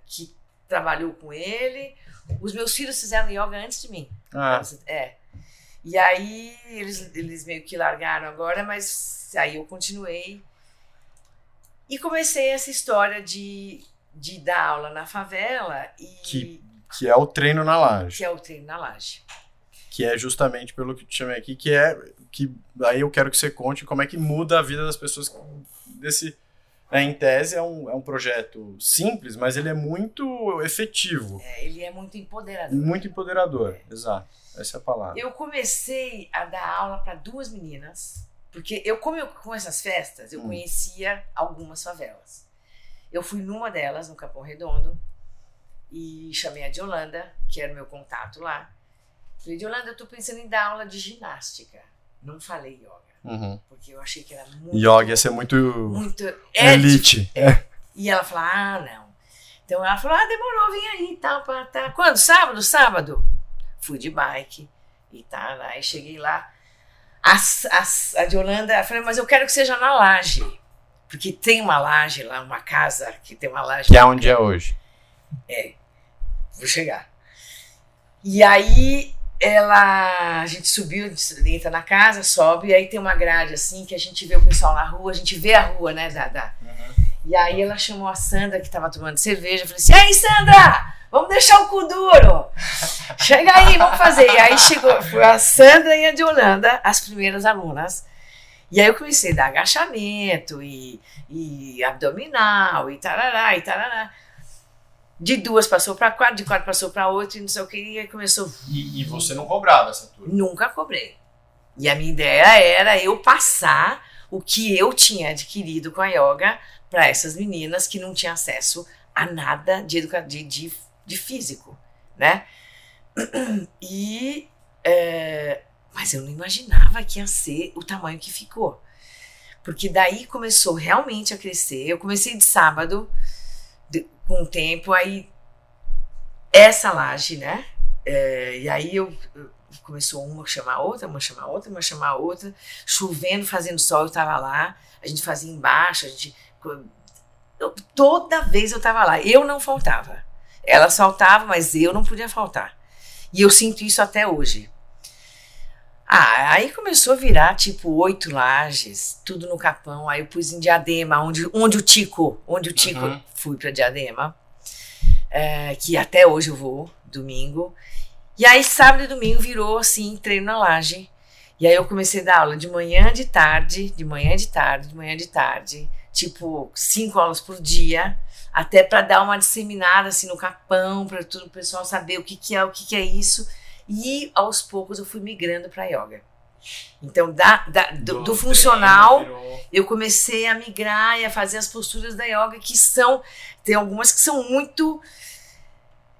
que trabalhou com ele. Os meus filhos fizeram yoga antes de mim. Ah, É. E aí eles, eles meio que largaram agora, mas aí eu continuei. E comecei essa história de, de dar aula na favela e Que- que é o treino na laje. que é o treino na laje. Que é justamente pelo que te chamei aqui, que é. que Aí eu quero que você conte como é que muda a vida das pessoas desse. né, em tese é um, é um projeto simples, mas ele é muito efetivo. É, ele é muito empoderador. Muito empoderador. Exato. Essa é a palavra. Eu comecei a dar aula para duas meninas, porque eu como eu com essas festas, eu Hum. conhecia algumas favelas. Eu fui numa delas, no Capão Redondo, e chamei a de Holanda, que era o meu contato lá. Falei, de Holanda, eu tô pensando em dar aula de ginástica. Não falei yoga, Uhum. porque eu achei que era muito Yoga ia ser muito. muito é elite. e ela falou: ah, não. Então ela falou: ah, demorou, vem aí, tá, pá, tá. Quando? Sábado? Sábado. Fui de bike e tá, aí cheguei lá. As, as, a de Holanda, eu falei, mas eu quero que seja na laje. Porque tem uma laje lá, uma casa que tem uma laje. Que é onde é hoje. Vou chegar. E aí ela. A gente subiu, entra na casa, sobe, e aí tem uma grade assim que a gente vê o pessoal na rua, a gente vê a rua, né? Da, da- E aí ela chamou a Sandra, que tava tomando cerveja, falei assim: Ei, Sandra! Vamos deixar o cu duro! Chega aí, vamos fazer. E aí chegou, foi a Sandra e a de Holanda, as primeiras alunas. E aí eu comecei a dar agachamento e, e abdominal e tarará e tarará. De duas passou para quatro, de quatro passou para oito e não sei o que, e aí começou. E, e você não cobrava essa turma. Nunca cobrei. E a minha ideia era eu passar o que eu tinha adquirido com a yoga para essas meninas que não tinham acesso a nada de, educa de, de, de físico, né? E é, mas eu não imaginava que ia ser o tamanho que ficou. Porque daí começou realmente a crescer. Eu comecei de sábado, com o tempo, aí essa laje, né? É, e aí eu, eu- começou uma chamar a outra, uma chamar a outra, uma chamar a outra, chovendo, fazendo sol, eu tava lá, a gente fazia embaixo, a gente. eu- toda vez eu tava lá, eu não faltava. Elas faltavam, mas eu não podia faltar. E eu sinto isso até hoje. Ah, aí começou a virar tipo oito lajes, tudo no capão. Aí eu pus em Diadema, onde, onde o Tico, onde o Tico Uhum. fui para Diadema, é, que até hoje eu vou, domingo. E aí sábado e domingo virou assim, treino na laje. E aí eu comecei a dar aula de manhã, de tarde, de manhã, de tarde, de manhã, de tarde, tipo cinco aulas por dia, até para dar uma disseminada assim no capão, para todo o pessoal saber o que, que é, o que, que é isso. E aos poucos eu fui migrando para yoga. Então, da, da- do, do funcional, eu comecei a migrar e a fazer as posturas da yoga que são tem algumas que são muito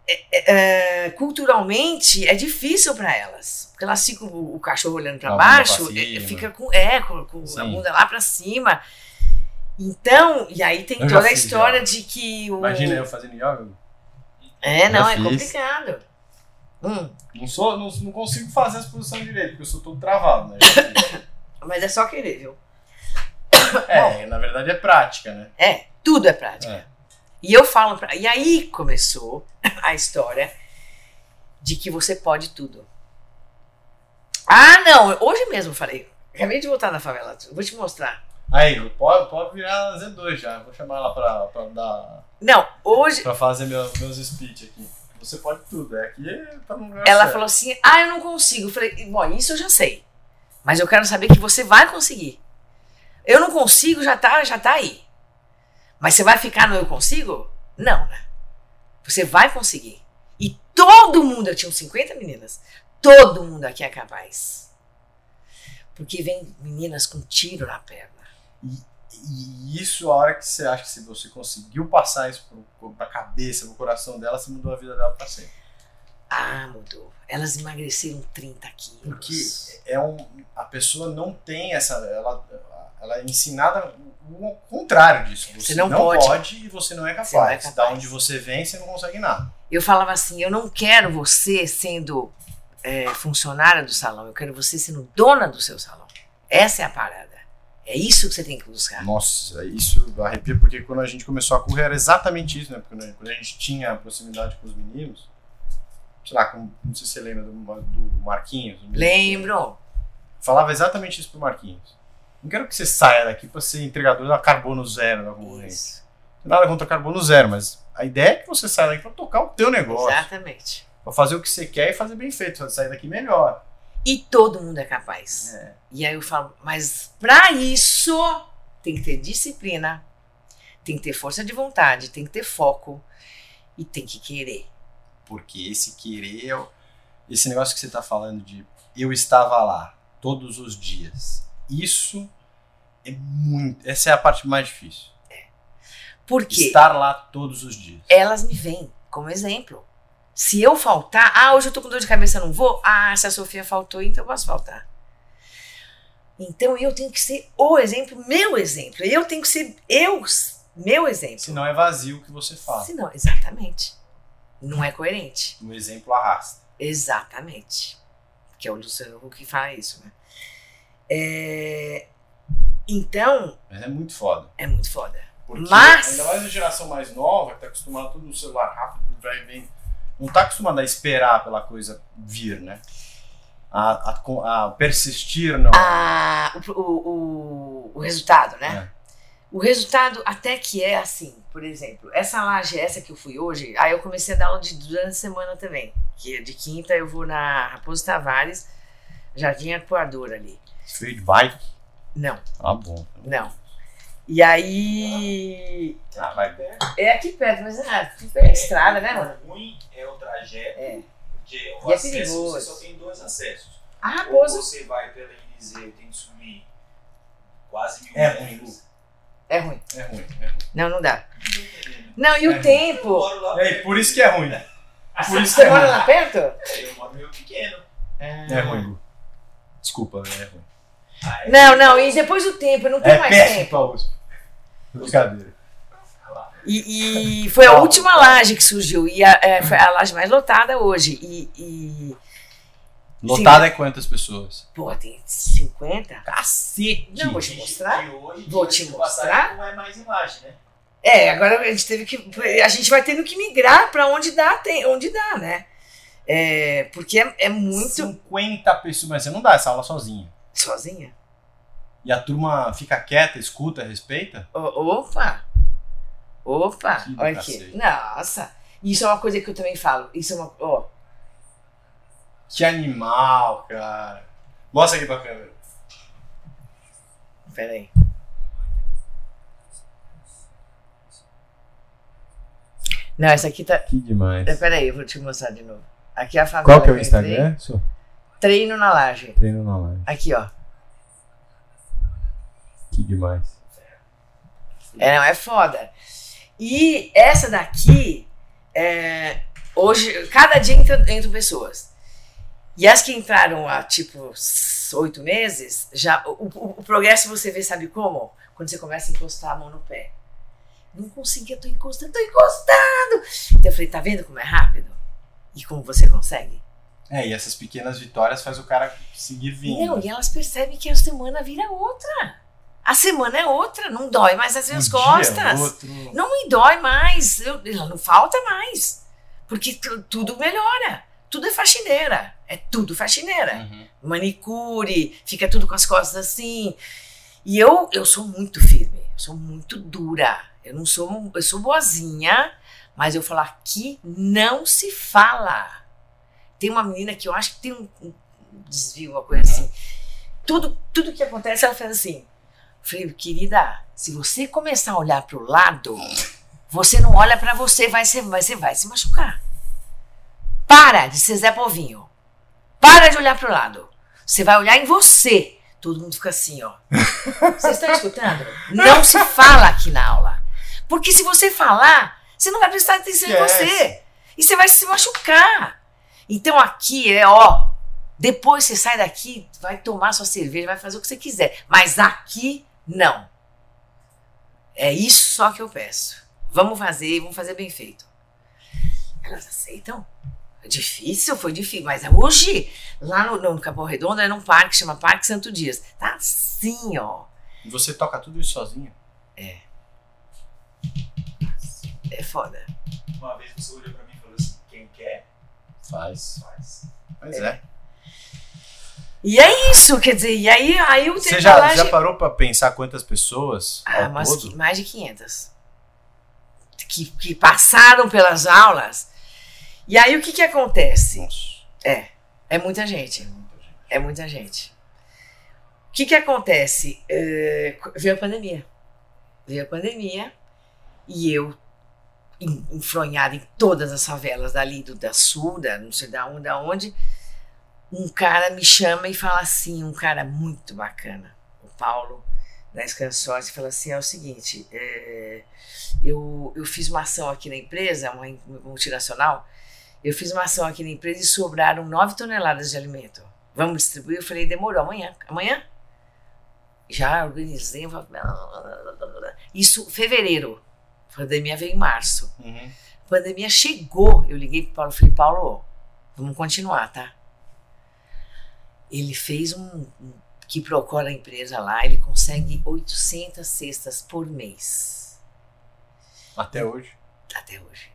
é, é, culturalmente é difícil para elas. Porque elas ficam o, o cachorro olhando para baixo pra é, fica com é com, com a bunda lá para cima então e aí tem Eu toda a história de que o Imagina eu fazendo yoga. é não é fiz. complicado Hum, Não, sou, não, não consigo fazer as posições direito, porque eu sou todo travado, né? mas é só querer viu é, na verdade é prática, né? É, tudo é prática. É. E eu falo pra. E aí começou a história de que você pode tudo. Ah, não, hoje mesmo eu falei. Acabei de voltar na favela, vou te mostrar. Aí, pode, pode virar Z2 já. Vou chamar ela pra, pra, dar, Não, hoje pra fazer meu- meus speech aqui. Você pode tudo, é aqui tá no lugar ela certo. falou assim: ah, eu não consigo. Eu falei: bom, isso eu já sei. Mas eu quero saber que você vai conseguir. Eu não consigo, já tá, já tá aí. Mas você vai ficar no eu consigo? Não, né? Você vai conseguir. E todo mundo, eu tinha uns 50 meninas, todo mundo aqui é capaz. Porque vem meninas com tiro na perna. E isso, a hora que você acha que se você conseguiu passar isso pro, pra cabeça, pro coração dela, você mudou a vida dela pra sempre. Ah, mudou. Elas emagreceram 30 quilos. Porque é um, a pessoa não tem essa. Ela, ela é ensinada o contrário disso. Você, Você não não pode. pode. e você não é capaz. Você não é capaz. Da onde você vem, você não consegue nada. Eu falava assim: eu não quero você sendo é, funcionária do salão, eu quero você sendo dona do seu salão. Essa é a parada. É isso que você tem que buscar. Nossa, isso arrepia, porque quando a gente começou a correr era exatamente isso, né? Porque quando a- a gente tinha proximidade com os meninos, sei lá, com- não sei se você lembra do, do Marquinhos. do- Lembro? Falava exatamente isso pro Marquinhos. Não quero que você saia daqui pra ser entregador da carbono zero da concorrência. Isso. Nada contra carbono zero, mas a ideia é que você saia daqui pra tocar o teu negócio. Exatamente. Pra fazer o que você quer e fazer bem feito, sair daqui melhor. E todo mundo é capaz. É. E aí eu falo, mas pra isso tem que ter disciplina, tem que ter força de vontade, tem que ter foco e tem que querer. Porque esse querer, é esse negócio que você tá falando de eu estava lá todos os dias, isso é muito. Essa é a parte mais difícil. Porque Estar lá todos os dias. elas me veem como exemplo. Se eu faltar, ah, hoje eu tô com dor de cabeça, não vou. Ah, se a Sofia faltou, então eu posso faltar. Então eu tenho que ser o exemplo, meu exemplo. Eu tenho que ser eu, meu exemplo. Senão é vazio o que você fala. Senão, exatamente. Não é coerente. O exemplo arrasta. Exatamente. Que é o Luciano Huck que fala isso, né? É, Então, Mas é muito foda. é muito foda. Porque Mas- ainda mais a geração mais nova, que tá acostumada tudo no celular rápido, vai e vem. Não tá acostumada a esperar pela coisa vir, né? A, a- a persistir não. Ah, o, o, o, resultado, né? É. O resultado até que é assim, por exemplo, essa laje, essa que eu fui hoje, aí eu comecei a dar aula de durante a semana também. Que é de quinta eu vou na Raposo Tavares, Jardim Arpoador ali. Você de bike? Não, Ah, bom. não. E aí. Ah, vai. É aqui perto, mas é, é estrada, né, mano? O ruim é o trajeto, É. porque o E é acesso perigoso. você só tem dois acessos. A Ou você vai pela INZ, tem que subir quase mil É metros. é ruim. É ruim, é ruim. Não, não dá. Não tô entendendo. Não, e o É. Eu tempo? moro lá É, e por isso que é ruim. Por isso que Você é mora ruim. lá perto? Eu moro meio pequeno. É ruim, Gu. Desculpa, é ruim. Aí, Não, não, e depois o tempo, não tem É mais péssimo tempo. pra USP. Brincadeira. E, e foi a última laje que surgiu. E a, é, foi a laje mais lotada hoje. E. e Lotada é quantas pessoas? pô, tem 50? Cacete! Não, vou te mostrar. Hoje, Vou te mostrar. Não é mais imagem, né? É, agora a gente teve que. A gente vai tendo que migrar pra onde dá, tem, onde dá, né? É, porque é, é muito. 50 pessoas, mas você não dá essa aula sozinha. Sozinha? E a turma fica quieta, escuta, respeita? O- Opa! Opa! Olha aqui. Nossa! Isso é uma coisa que eu também falo. Isso é uma. Ó, Que animal, cara. Mostra aqui pra câmera. peraí. Não, essa aqui tá. Que demais. é, Peraí, eu vou te mostrar de novo. Aqui é a favela. Qual que é o. Instagram? Treino na laje. treino na live. Aqui, ó. Que demais. É, não, é foda. E essa daqui, é, hoje, cada dia entra, entram pessoas. E as que entraram há, tipo, oito meses, já o, o- o progresso você vê, sabe como? Quando você começa a encostar a mão no pé. Não consegui, eu tô encostando, tô encostando. Então eu falei, tá vendo como é rápido? E como você consegue? É, e essas pequenas vitórias faz o cara seguir vindo. Não, e elas percebem que a semana vira outra. A semana é outra, não dói mais as minhas Um dia, costas. outro. Não me dói mais, eu, não falta mais. Porque tu- tudo melhora. Tudo é faxineira. É tudo faxineira. Uhum. Manicure, fica tudo com as costas assim. E eu, eu sou muito firme, eu sou muito dura. Eu não sou, eu sou boazinha, mas eu falo aqui não se fala. Tem uma menina que eu acho que tem um, um desvio, uma coisa assim. Tudo, tudo que acontece, ela faz assim. Falei, querida, se você começar a olhar pro lado, você não olha pra você, vai ser, vai ser, vai se machucar. Para de ser Zé Povinho. Para de olhar pro lado. Você vai olhar em você. Todo mundo fica assim, ó. Vocês estão escutando? Não se fala aqui na aula. Porque se você falar, você não vai prestar atenção em Esquece. você. E você vai se machucar. Então aqui é, ó. Depois você sai daqui, vai tomar sua cerveja, vai fazer o que você quiser. Mas aqui, não. É isso só que eu peço. Vamos fazer, vamos fazer bem feito. Elas aceitam? É difícil, foi difícil. Mas hoje, lá no, no Capão Redondo, é num parque, chama Parque Santo Dias. Tá assim, ó. E você toca tudo isso sozinho? É foda. Uma vez você olhou pra mim e falou assim: quem quer, Faz. faz. Mas é. E é isso, quer dizer, e aí, aí o Você já, já parou pra pensar quantas pessoas Ah, ao mas todo? mais de 500. Que, que passaram pelas aulas. E aí o que que acontece? Nossa. É, é muita gente. É muita gente. O que que acontece? É, veio a pandemia. Veio a pandemia e eu, en- enfronhada em todas as favelas dali, do, da Sul, da não sei da onde, da onde, um cara me chama e fala assim, um cara muito bacana, o Paulo, da Scansós, e fala assim, é o seguinte, é, eu, eu fiz uma ação aqui na empresa, uma multinacional, eu fiz uma ação aqui na empresa e sobraram 9 toneladas de alimento. Vamos distribuir? Eu falei, demorou, amanhã. Amanhã? Já organizei. eu falei, Isso, fevereiro. A pandemia veio em março. Uhum. A pandemia chegou. Eu liguei pro Paulo e falei, Paulo, vamos continuar, tá? Ele fez um, um que procura a empresa lá, ele consegue 800 cestas por mês. Até hoje. Até hoje.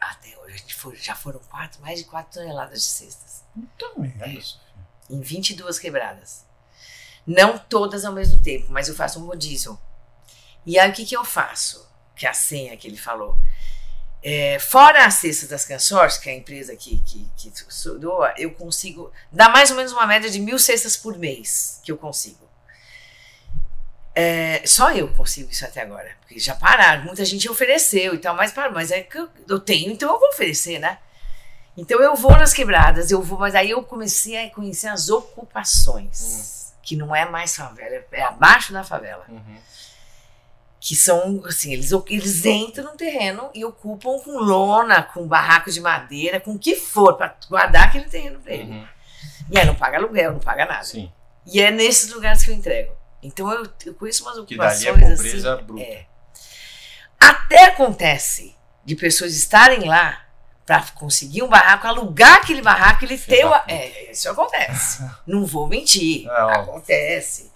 Até hoje. A gente foi- já foram quatro, mais de 4 toneladas de cestas. Puta merda, Sofia. Em 22 quebradas. Não todas ao mesmo tempo, mas eu faço um rodízio. E aí o que, que eu faço? Que é a senha que ele falou. É, fora as cestas das canções, que é a empresa que, que, que doa, eu consigo. Dá mais ou menos uma média de mil cestas por mês que eu consigo. É, só eu consigo isso até agora. Porque já pararam. Muita gente ofereceu e tal, mas, para, mas é que eu, eu tenho, então eu vou oferecer, né? Então eu vou nas quebradas, eu vou, mas aí eu comecei a conhecer as ocupações, que não é mais favela, é abaixo da favela. Uhum. Que são, assim, eles, eles entram no terreno e ocupam com lona, com barraco de madeira, com o que for, para guardar aquele terreno para ele. Uhum. E aí não paga aluguel, não paga nada. Sim. E é nesses lugares que eu entrego. Então eu, eu conheço umas Que dali ocupações é pobreza assim. bruta. É. Até acontece de pessoas estarem lá para conseguir um barraco, alugar aquele barraco, ele ter o. É, isso acontece. Não vou mentir. É, acontece.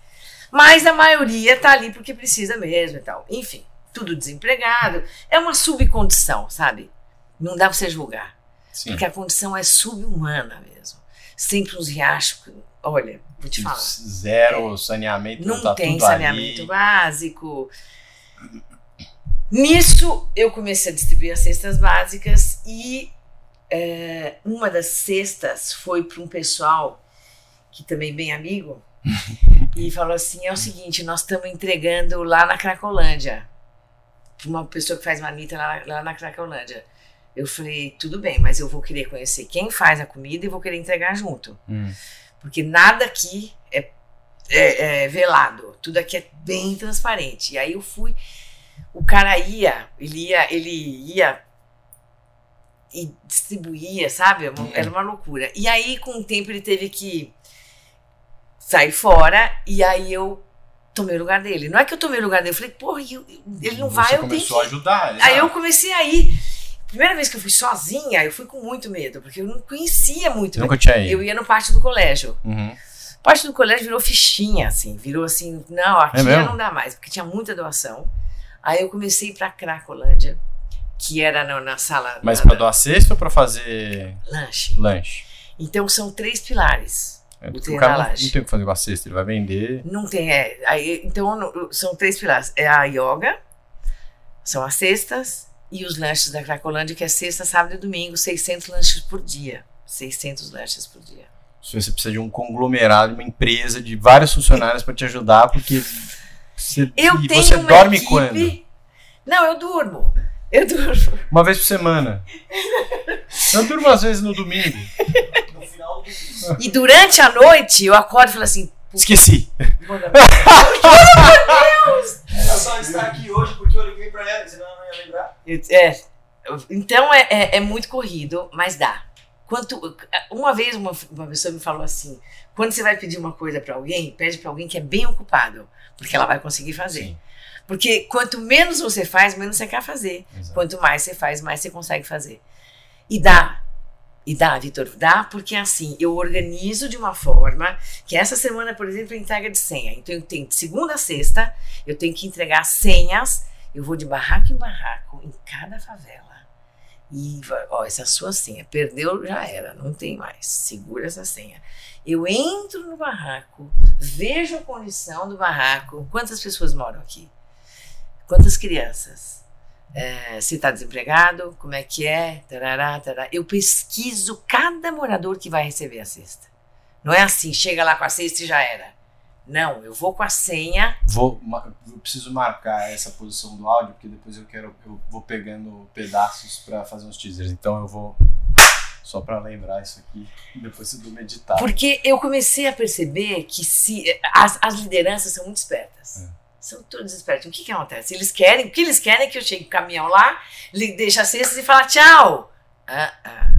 Mas a maioria tá ali porque precisa mesmo e tal. Enfim, tudo desempregado. É uma subcondição, sabe? Não dá pra você julgar. Sim. Porque a condição é subhumana mesmo. Sempre uns riachos. Olha, vou te falar. Zero saneamento, não, Não tá tem saneamento ali. básico. Nisso, eu comecei a distribuir as cestas básicas e é, uma das cestas foi para um pessoal que também é bem amigo e falou assim: é o seguinte, nós estamos entregando lá na Cracolândia. Uma pessoa que faz manita lá, lá na Cracolândia. Eu falei, tudo bem, mas eu vou querer conhecer quem faz a comida e vou querer entregar junto. Hum. Porque nada aqui é, é- é velado, tudo aqui é bem transparente. E aí eu fui, o cara ia, ele ia, ele ia e distribuía, sabe? Uma- Era uma loucura. E aí, com o tempo, ele teve que sair fora, e aí eu tomei o lugar dele. Não é que eu tomei o lugar dele, eu falei, porra, eu- ele não Você vai, eu tenho começou a ajudar. Aí eu comecei a ir. Primeira vez que eu fui sozinha, eu fui com muito medo, porque eu não conhecia muito. Nunca tinha ido. Eu ia no pátio do colégio. Uhum. Parte do colégio virou fichinha, assim. Virou assim, não, aqui É mesmo? não dá mais, porque tinha muita doação. Aí eu comecei pra Cracolândia, que era na, na sala. Mas pra doar cesta ou pra fazer Lanche. lanche? Então são três pilares. É, O O trem cara não, não tem o que fazer com a cesta, ele vai vender. Não tem, é. Aí, então são três pilares. É a yoga, são as cestas, e os lanches da Cracolândia, que é sexta, sábado e domingo, 600 lanches por dia. 600 lanches por dia. Se Você precisa de um conglomerado, uma empresa de vários funcionários pra te ajudar, porque você, Eu e tenho você dorme equipe... quando? Não, eu durmo. Eu durmo. Uma vez por semana. Eu durmo às vezes no domingo. E durante a noite eu acordo e falo assim. Esqueci. "Manda- Ela só está aqui hoje porque eu liguei pra ela, senão ela não ia lembrar. É, então é, é, é muito corrido, mas dá. Quanto, uma vez uma, uma pessoa me falou assim: quando você vai pedir uma coisa pra alguém, pede pra alguém que é bem ocupado, porque ela vai conseguir fazer. Sim. Porque quanto menos você faz, menos você quer fazer. Exato. Quanto mais você faz, mais você consegue fazer. E dá. E dá, Vitor, dá porque assim, eu organizo de uma forma que essa semana, por exemplo, é entrega de senha. Então eu tenho segunda a sexta, eu tenho que entregar senhas, eu vou de barraco em barraco, em cada favela. E, ó, essa sua senha. Perdeu, já era, não tem mais. Segura essa senha. Eu entro no barraco, vejo a condição do barraco. Quantas pessoas moram aqui? Quantas crianças? É, se está desempregado, como é que é? Tarará, tarará. Eu pesquiso cada morador que vai receber a cesta. Não é assim, chega lá com a cesta e já era. Não, eu vou com a senha. Vou, eu preciso marcar essa posição do áudio, porque depois eu quero. Eu vou pegando pedaços pra fazer uns teasers. Então eu vou. Só pra lembrar isso aqui. Depois eu dou uma editada. Porque eu comecei a perceber que se as, as lideranças são muito espertas. São todos espertos. O que, que acontece? Eles querem, o que eles querem é que eu chegue com o caminhão lá, deixe as cestas e fale tchau. Ah, ah.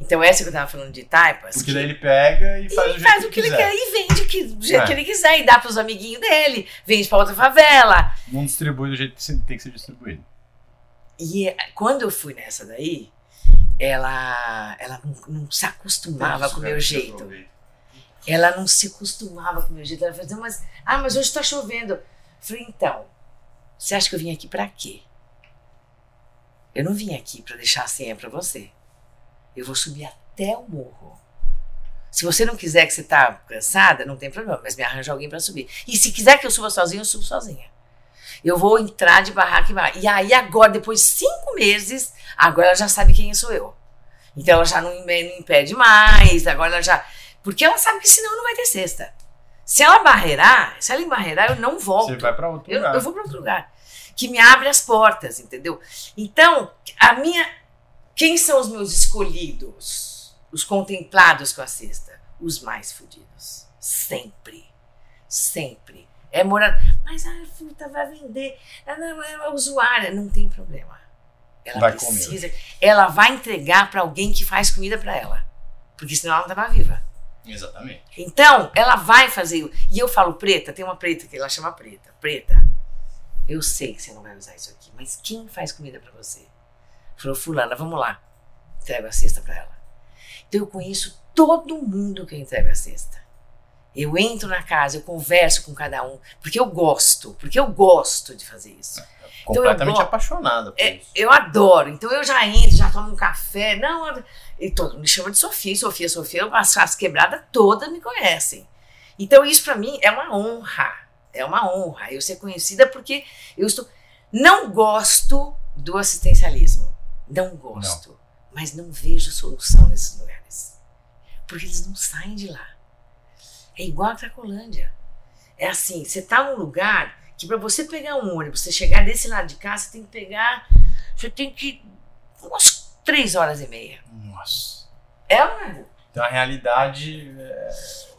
Então, essa que eu tava falando de taipas. Porque que- daí ele pega e faz, do jeito faz o que ele quiser. quer e vende que, do jeito É. que ele quiser e dá pros amiguinhos dele, vende pra outra favela. Não distribui do jeito que tem que ser distribuído. E eh, quando eu fui nessa daí, ela, ela não, não se acostumava com o meu jeito. Ela não se acostumava com o meu jeito. Ela falou assim, mas, ah, mas hoje tá chovendo. Eu falei, então, você acha que eu vim aqui pra quê? Eu não vim aqui pra deixar a senha pra você. Eu vou subir até o morro. Se você não quiser que você tá cansada, não tem problema, mas me arranja alguém pra subir. E se quiser que eu suba sozinha, eu subo sozinha. Eu vou entrar de barraca em barraca. E aí agora, depois de cinco meses, agora ela já sabe quem sou eu. Então ela já não não impede mais, agora ela já... Porque ela sabe que senão não vai ter cesta. Se ela barreirar, se ela embarreirar, eu não volto. Você vai pra outro Eu, lugar. eu vou para outro lugar. Que me abre as portas, entendeu? Então, a minha. Quem são os meus escolhidos? Os contemplados com a cesta? Os mais fodidos. Sempre. Sempre. É morar. Mas a fruta vai vender. Ah, não, É usuária. Não tem problema. Ela Vai precisa. Ela vai entregar para alguém que faz comida para ela. Porque senão ela não estava viva. Eu sei que você não vai usar isso aqui, mas quem faz comida para você? Falou, fulana, vamos lá. Entrego a cesta para ela. Então eu conheço todo mundo que eu entrego a cesta. Eu entro na casa, eu converso com cada um, porque eu gosto, porque eu gosto de fazer isso. Completamente Então eu apaixonada por É, isso. eu adoro. Então eu já entro, já tomo um café. Não, eu- e todo mundo me chama de Sofia, Sofia, Sofia. As, as quebradas todas me conhecem. Então isso pra mim é uma honra. É uma honra eu ser conhecida porque eu estou. Não gosto do assistencialismo. Não gosto. Mas não vejo solução nesses lugares. Porque eles não saem de lá. É igual a Cracolândia. É assim, você tá num lugar que para você pegar um ônibus, você chegar desse lado de cá, você tem que pegar. Você tem que. umas três horas e meia. Nossa. É uma. Então a realidade. é-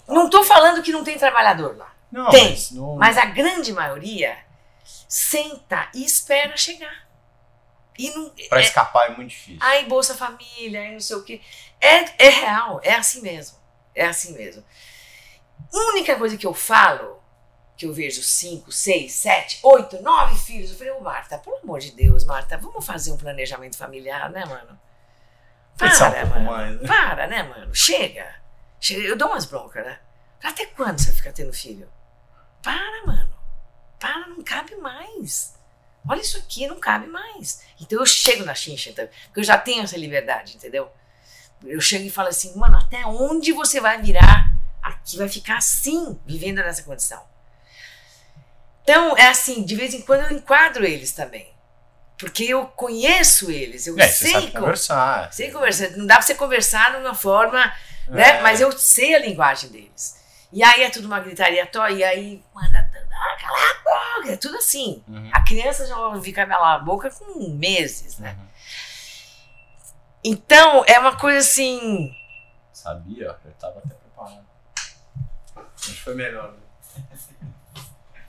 Não tô falando que não tem trabalhador lá. Não, Tem, mas não. Mas a grande maioria senta e espera chegar. E não. Pra é- escapar é muito difícil. Aí Bolsa Família, aí não sei o quê. É, é real, é assim mesmo. É assim mesmo. Única coisa que eu falo, que eu vejo cinco, seis, sete, oito, nove filhos, eu falei, ô Marta, pelo amor de Deus, Marta, vamos fazer um planejamento familiar, né, mano? Pensar um Para, pouco mano. mais, né? Para, né, mano? Chega. Chega. Eu dou umas broncas, né? Até quando você fica tendo filho? Para, mano. Para, não cabe mais. Olha isso aqui, não cabe mais. Então eu chego na chincha, então, porque eu já tenho essa liberdade, entendeu? Eu chego e falo assim, mano, até onde você vai virar? Aqui vai ficar assim, vivendo nessa condição. Então, é assim, de vez em quando eu enquadro eles também. Porque eu conheço eles, eu É, você sei sabe como. conversar. Sei conversar. Não dá pra você conversar de uma forma, né? É. Mas eu sei a linguagem deles. E aí é tudo uma gritaria tó, e aí manda ah, cala a boca, é tudo assim. Uhum. A criança já ouve camelar a boca com meses, né? Uhum. Então, é uma coisa assim. Sabia, eu tava até preparado. Acho que foi melhor. né?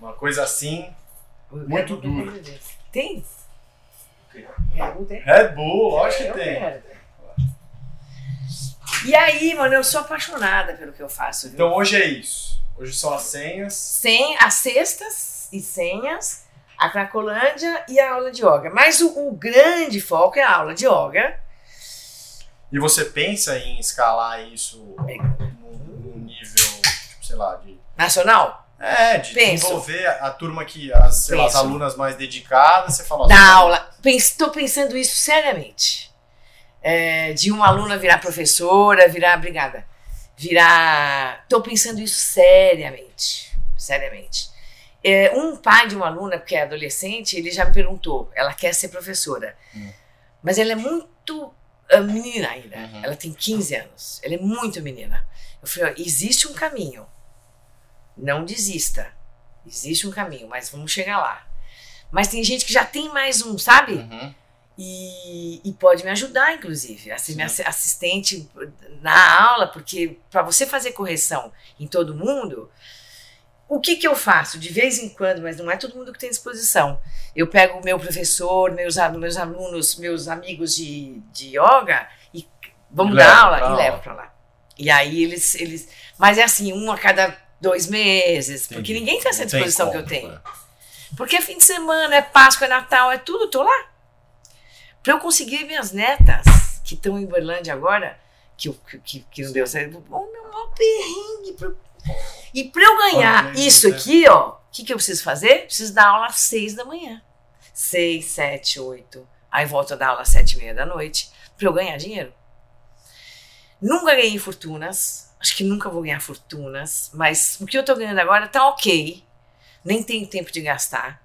Uma coisa assim. Muito duro. Tem? Red Bull tem? Red Bull, lógico que Eu tem. E aí, mano, eu sou apaixonada pelo que eu faço. Viu? Então hoje é isso. Hoje são as senhas. Sem as cestas e senhas, a Cracolândia e a aula de yoga. Mas o, o grande foco é a aula de yoga. E você pensa em escalar isso num, num nível, tipo, sei lá, de. Nacional? É, de Penso. desenvolver a turma que, as, lá, as alunas mais dedicadas, você fala. Da você aula. Estou pensando isso seriamente. É, de uma aluna virar professora, virar. Obrigada. Virar. Estou pensando isso seriamente. Seriamente. É, um pai de uma aluna, que é adolescente, ele já me perguntou. Ela quer ser professora. Hum. Mas ela é muito ah, menina ainda. Uhum. Ela tem 15 anos. Ela é muito menina. Eu falei: ó, existe um caminho. Não desista. Existe um caminho, mas vamos chegar lá. Mas tem gente que já tem mais um, sabe? Uhum. E, e pode me ajudar, inclusive, a ser minha assistente na aula, porque para você fazer correção em todo mundo, o que, que eu faço? De vez em quando, mas não é todo mundo que tem disposição. Eu pego o meu professor, meus, meus alunos, meus amigos de, de yoga e vamos E dar aula pra e levo para lá. E aí eles, eles. Mas é assim, um a cada dois meses, porque Entendi. ninguém tem essa Não tem disposição que eu tenho. né? Porque é fim de semana, é Páscoa, é Natal, é tudo, tô lá. Pra eu conseguir minhas netas, que estão em Uberlândia agora, que, que, que, não deu certo, o meu maior perrengue. Pra... E pra eu ganhar gente, isso né? aqui, ó, o que, que eu preciso fazer? Preciso dar aula às seis da manhã. Seis, sete, oito. Aí volto a dar aula às sete e meia da noite. Pra eu ganhar dinheiro. Nunca ganhei fortunas. Acho que nunca vou ganhar fortunas. Mas o que eu tô ganhando agora tá ok. Nem tenho tempo de gastar.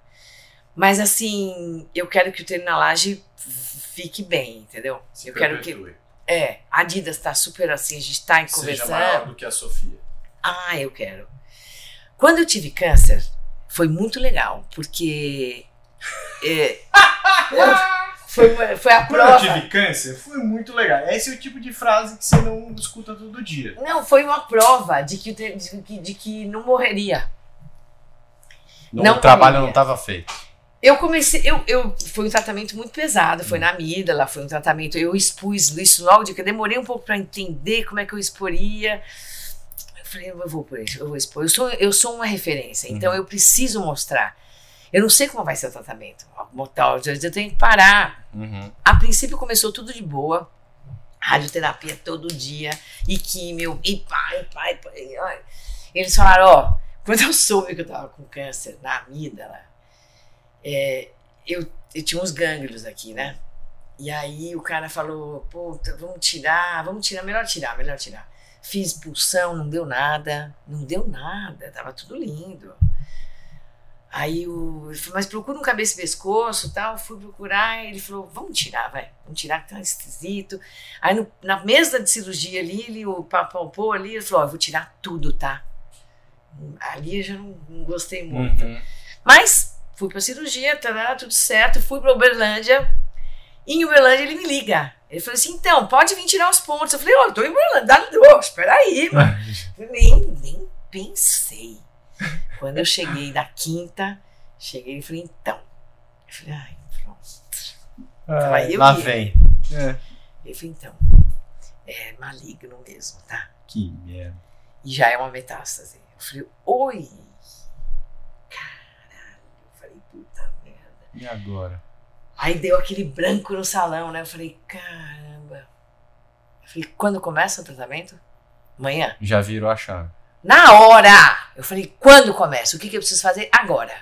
Mas assim, eu quero que o treino na laje fique bem, entendeu? Eu quero que. É, a Adidas tá super assim, a gente tá em Seja conversando. maior do que a Sofia. Ah, eu quero. Quando eu tive câncer, foi muito legal, porque. é, foi, foi a Quando eu prova. tive câncer, foi muito legal. Esse é o tipo de frase que você não escuta todo dia. Não, foi uma prova de que, de que, de que não morreria. Não, Não o trabalho morreria. não estava feito. Eu comecei, eu, eu foi um tratamento muito pesado, foi na amígdala, foi um tratamento, eu expus isso logo de que eu demorei um pouco para entender como é que eu exporia. Eu falei, eu vou por isso, eu vou expor. Eu sou, eu sou uma referência, então eu preciso mostrar. Eu não sei como vai ser o tratamento. Tal, às vezes eu tenho que parar. Uhum. A princípio começou tudo de boa. Radioterapia todo dia, e químio, e pai, pai, pai. ai. Eles falaram, ó, quando eu soube que eu tava com câncer na amígdala, é, eu, eu tinha uns gânglios aqui, né? E aí o cara falou, puta, vamos tirar, vamos tirar, melhor tirar, melhor tirar. Fiz pulsão, não deu nada, não deu nada, tava tudo lindo. Aí o, ele falou, mas procura um cabeça e pescoço tal. Fui procurar, ele falou, vamos tirar, vai, vamos tirar, que tá esquisito. Aí no- na mesa de cirurgia ali, ele o palpou ali, ele falou, ó, eu vou tirar tudo, tá? Ali eu já não, não gostei muito. Uhum. Mas fui pra cirurgia, tá tudo certo, fui pra Uberlândia. E em Uberlândia ele me liga. Ele falou assim: então, pode vir tirar os pontos. Eu falei: ó, tô em Uberlândia, dá dor, espera aí, mano. Nem, nem pensei. Quando eu cheguei da quinta, cheguei e falei: então. Eu falei: ai, pronto. Ai, eu lá ia. vem. É. Eu falei: então, é maligno mesmo, tá? Que merda. E já é uma metástase. Eu falei: oi. Caralho. Eu falei: puta merda. E agora? Aí deu aquele branco no salão, né? Eu falei, caramba. Eu falei, quando começa o tratamento? Amanhã? Já virou a chave. Na hora! Eu falei, quando começa? O que, que eu preciso fazer agora?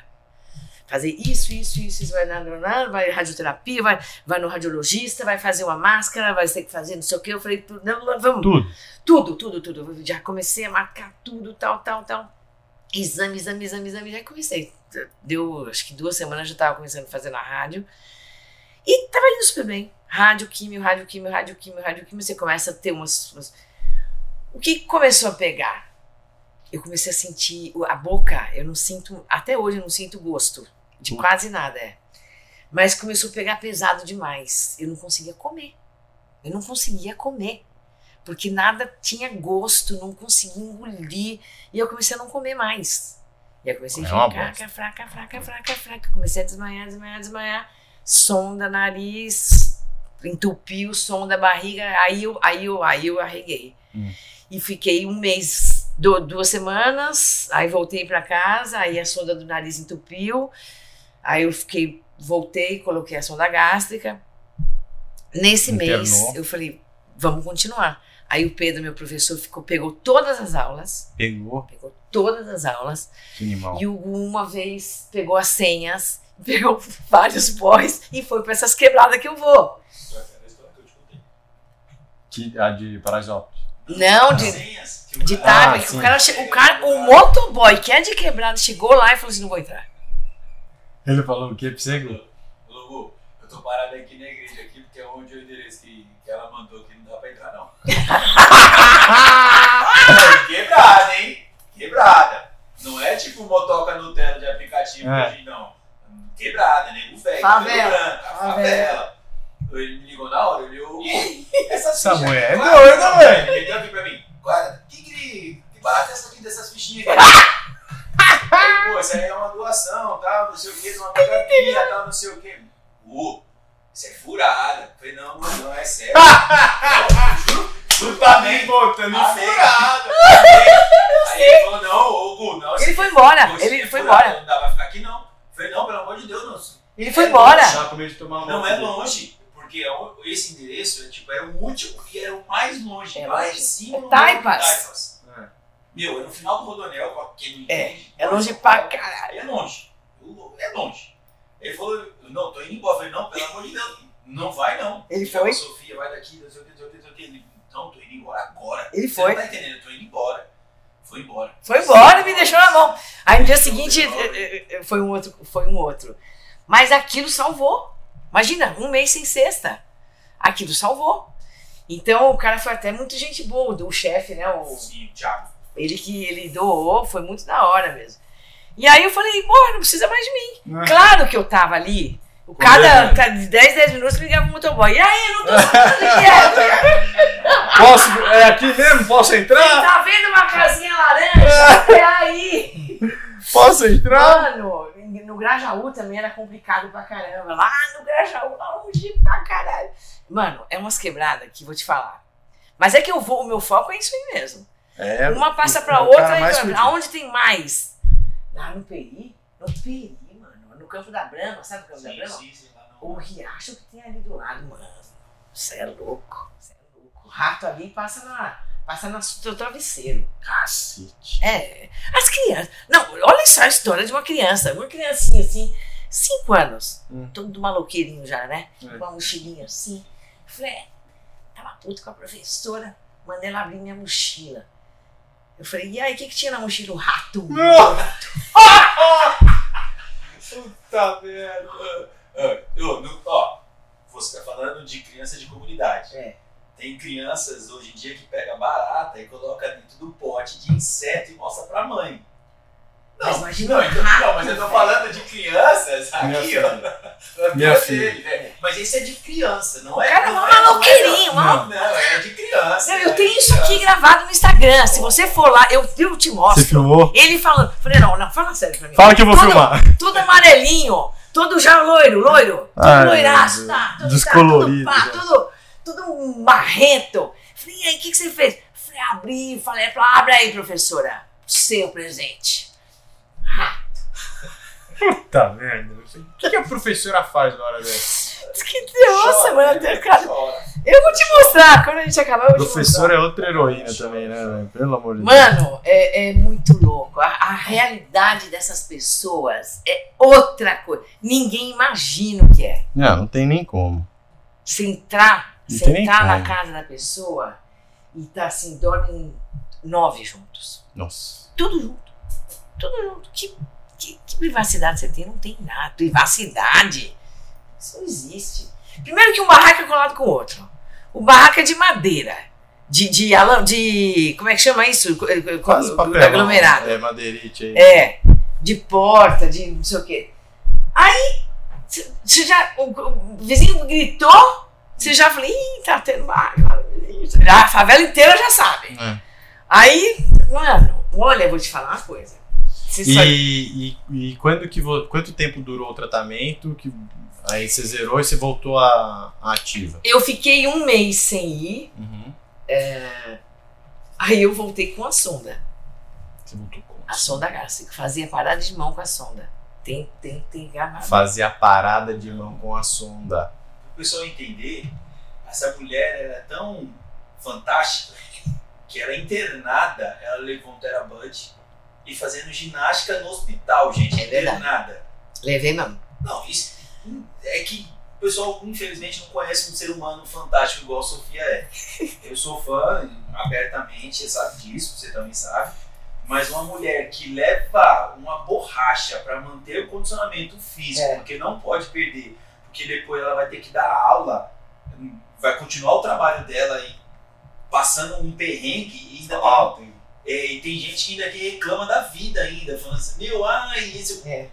Fazer isso, isso, isso, isso, vai na, na, vai radioterapia, vai, vai no radiologista, vai fazer uma máscara, vai ter que fazer não sei o que. Eu falei, não, não, vamos. Tudo. Tudo, tudo, tudo. Já comecei a marcar tudo, tal, tal, tal. Exame, exame, exame, exame. Já comecei. Deu, acho que duas semanas já estava começando a fazer na rádio. E tava indo super bem. Rádio, químio, rádio, químio, rádio, químio, rádio, químio. Você começa a ter umas. umas- O que começou a pegar? Eu comecei a sentir a boca. Eu não sinto. Até hoje eu não sinto gosto de Hum. quase nada. É. Mas começou a pegar pesado demais. Eu não conseguia comer. Eu não conseguia comer porque nada tinha gosto, não conseguia engolir. E eu comecei a não comer mais. E eu comecei a É ficar bosta. fraca, fraca, fraca, fraca. Comecei a desmaiar, desmaiar, desmaiar. Sonda, nariz, entupiu o som da barriga. Aí eu, aí eu, aí eu arreguei. Hum. E fiquei um mês, du- duas semanas. Aí voltei pra casa, aí a sonda do nariz entupiu. Aí eu fiquei, voltei, coloquei a sonda gástrica. Nesse mês, Internou. eu falei, vamos continuar. Aí o Pedro, meu professor, ficou, pegou todas as aulas, Pegou. pegou todas as aulas, Que animal. e o Hugo uma vez pegou as senhas, pegou vários boys e foi pra essas quebradas que eu vou. Contei. Que, a de Paraisópolis. Não, de, que de cara- tarde, sim. o cara, o cara, o motoboy que é de quebrada chegou lá e falou assim, não vou entrar. Ele falou o? Psego? Ô, Lobo, eu tô parado aqui na igreja aqui, porque é onde é o endereço que, que ela mandou que não dá pra entrar, não. Quebrada, hein? Quebrada. Não é tipo motoca Nutella de aplicativo, É. hoje, não. Quebrada, nego velho. Favela. cabelo branco, favela. Ele me ligou na hora, ele olhou. Essa mulher é doida, velho. Ele aqui pra mim. Guarda, que, que, que barato é essa aqui dessas fichinhas aqui? Aí, Pô, isso aí é uma doação, tal, não sei o que, uma terapia, tal, não sei o que. Pô, isso é furada. Eu falei, não, mano, não, é sério. Juro pra mim. botando Amém. Aí ele falou, não, ô, Gu, não. Ele foi embora, ele foi embora. Não dá pra ficar aqui, não. Eu falei, não, pelo amor de Deus, não. Ele foi É embora. longe. Já com medo de tomar uma Não é longe, porque é esse endereço é, tipo, era o último e era o mais longe, É lá em cima. É Taipas. Taipas. É. Meu, é no final do Rodonel, pra quem não É, entende. é longe pra caralho. É longe. É longe. Ele falou, não, tô indo embora. Eu falei, não, pelo amor de Deus, não vai não. Ele Chama foi? Sofia, vai daqui, não sei o que, não sei o que, não sei o que. Não, tô indo embora agora. Ele Você foi. não tá entendendo, eu tô indo embora. Foi embora. Foi embora e me deixou na mão. Aí no dia seguinte eh, eh, foi um outro, foi um outro. Mas aquilo salvou. Imagina, um mês sem cesta. Aquilo salvou. Então o cara foi até muito gente boa, o chefe, né? O, Sim, Thiago. ele que ele doou, foi muito da hora mesmo. E aí eu falei, porra, não precisa mais de mim. É. Claro que eu tava ali. O cada, cada de 10, 10 minutos ligava o motoboy. E aí, eu não tô sabendo é. Posso? É aqui mesmo? Posso entrar? Tá vendo uma casinha laranja? É aí. Posso entrar? Mano, no Grajaú também era complicado pra caramba. Lá no Grajaú, longe pra caralho. Mano, é umas quebradas que vou te falar. Mas é que eu vou, o meu foco é isso aí mesmo. É. Uma passa pra outra e aonde tem mais? Ah, no Peri? No Peri, mano. No- campo da Brama, sabe o campo da Sim, Brama? sim, sim. lá O riacho que tem ali do lado, mano. Você é louco. Você é louco. O rato ali passa na. Passa no seu travesseiro. Cacete. É. As crianças. Não, olha só a história de uma criança. Uma criancinha assim, cinco anos. Hum. Todo maloqueirinho já, né? É. Com uma mochilinha assim. Falei, é, tava puto com a professora. Mandei ela abrir minha mochila. Eu falei, e aí, o que, que tinha na mochila? O rato. Puta merda. Ah, eu, ó, você tá falando de criança de comunidade. É. Tem crianças hoje em dia que pega barata e coloca dentro do pote de inseto e mostra pra mãe. Mas Não, imagina não, então, rato, não, mas eu tô falando de crianças Minha aqui, filha. ó. na Minha filha. dele, né? Mas esse é de criança, não O é? cara é não um é- não é- maloqueirinho, não, não, é de criança. Não, eu é tenho isso aqui criança. gravado no Instagram. Se você for lá, eu, eu te Você mostro. filmou? Ele falando. Falei, não, não, fala sério pra mim. Fala que eu vou Todo- filmar. Todo amarelinho, todo já loiro, loiro, todo Ai, loiraço, tá? Todo, Descolorido, Tá, tudo, pá, tudo, tudo marrento. Falei, e aí, o que, que você fez? Falei, abri, falei, abre aí, professora, seu presente. Puta merda. O que, que a professora faz na hora dessa? Que nossa, mano, cara, eu vou te mostrar, quando a gente acabar, eu vou te mostrar. Professora é outra heroína também, né, velho? Pelo amor de Deus. Mano, é, é muito louco. A, a realidade dessas pessoas é outra coisa. Ninguém imagina o que é. Não, não tem nem como. Você entrar, Nem entrar na casa da pessoa e tá assim, dormem nove juntos. Nossa. Tudo junto. Tudo junto. Que, que, que privacidade você tem? Não tem nada. Privacidade. Isso não existe. Primeiro que um barraco é colado com o outro. O barraco é de madeira. De, de, de como é que chama isso? Quase papel. Aglomerado. É, madeirite aí. É, de porta, de não sei o quê. Aí, você já. O, o vizinho gritou, você já falou, ih, tá tendo. Já, A favela inteira já sabe. É. Aí, mano, olha, eu vou te falar uma coisa. Só- E, e, e quando que quanto tempo durou o tratamento? Que aí você zerou e você voltou à à ativa? Eu fiquei um mês sem ir, Uhum. aí eu voltei com a sonda. Você voltou com A sonda gástrica. Fazia parada de mão com a sonda. Tem, tem, tem gravado. Fazia parada de mão com a sonda. Pessoal entender, essa mulher era tão fantástica que ela internada, ela levou um terabud e fazendo ginástica no hospital, gente, É internada. Levei mesmo. Não, isso é que o pessoal infelizmente não conhece um ser humano fantástico igual a Sofia é. Eu sou fã abertamente, você sabe disso, você também sabe. Mas uma mulher que leva uma borracha para manter o condicionamento físico, É. porque não pode perder, porque depois ela vai ter que dar aula, vai continuar o trabalho dela aí, passando um perrengue e ainda Ah, tem- é, e tem gente que ainda que reclama da vida ainda, falando assim, meu, ai, esse É.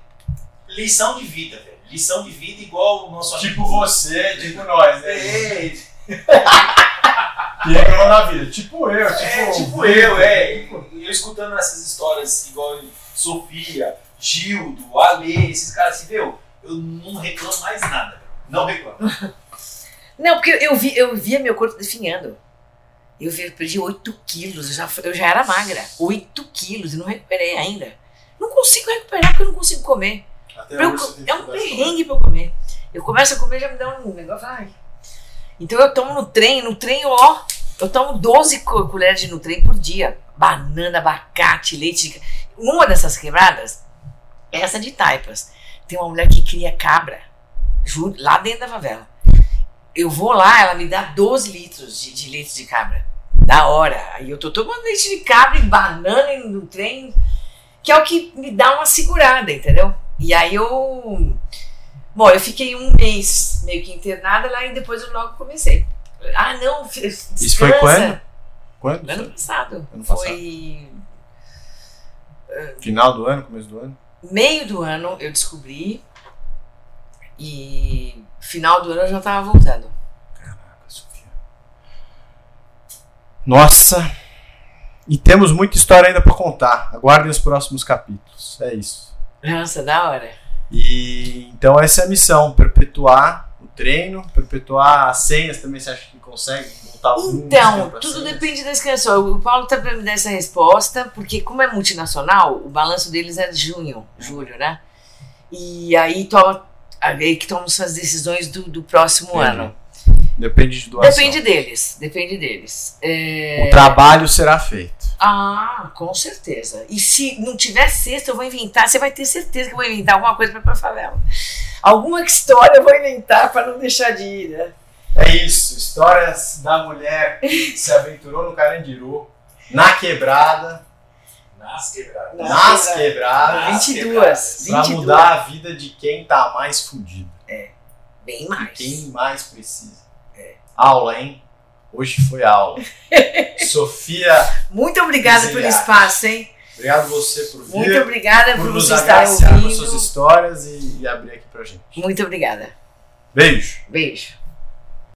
lição de vida, velho. Lição de vida igual o nosso Tipo amigo. você, tipo nós, né? É, Que reclamou na vida. Tipo eu, tipo, é, tipo eu, é. Eu escutando essas histórias igual Sofia, Gildo, Ale, esses caras assim, meu, eu não reclamo mais nada. Não reclamo. Não, porque eu, vi, eu via meu corpo definhando. Eu, perdi 8 quilos, eu já, eu já era magra. 8 quilos e não recuperei ainda. Não consigo recuperar porque eu não consigo comer. Eu é um perrengue pra eu comer. Eu começo a comer já me dá um negócio. Ai. Então eu tomo no trem, no trem, ó. Eu tomo 12 co- colheres de Nutrem por dia. Banana, abacate, leite. de Uma dessas quebradas, essa de Taipas, tem uma mulher que cria cabra. Juro, lá dentro da favela. Eu vou lá, ela me dá 12 litros de, de leite de cabra. Da hora. Aí eu tô tomando leite de cabra e banana e no trem, que é o que me dá uma segurada, entendeu? E aí eu. Bom, eu fiquei um mês meio que internada lá e depois eu logo comecei. Ah, não, descansa. Isso foi quando? Quando? Ano passado. Ano passado. Foi Final do ano, começo do ano? Meio do ano eu descobri e final do ano eu já tava voltando. Nossa! E temos muita história ainda pra contar. Aguardem os próximos capítulos. É isso. Nossa, da hora. E então essa é a missão, perpetuar o treino, perpetuar as senhas também, você acha que consegue Então, tudo depende da inscrição. O Paulo tá para me dar essa resposta, porque como é multinacional, o balanço deles é de junho, julho, né? E aí toma. Aí que tomam suas decisões do, do próximo Entendi. ano. Depende de doação. Depende deles, depende deles. É, O trabalho será feito. Ah, com certeza. E se não tiver cesta, eu vou inventar. Você vai ter certeza que eu vou inventar alguma coisa para pra favela. Alguma história eu vou inventar para não deixar de ir, né? É isso. Histórias da mulher que se aventurou no Carandiru, na quebrada, Nas quebradas. Nas nas quebradas. quebradas, 22. pra 22. mudar a vida de quem tá mais fudido. Bem De mais. quem mais precisa. Aula, hein? Hoje foi aula. Sofia, Muito obrigada pelo espaço, hein? obrigado você por vir. Muito obrigada por por nos você estar ouvindo. suas histórias e, e abrir aqui pra gente. Muito obrigada. Beijo! Beijo.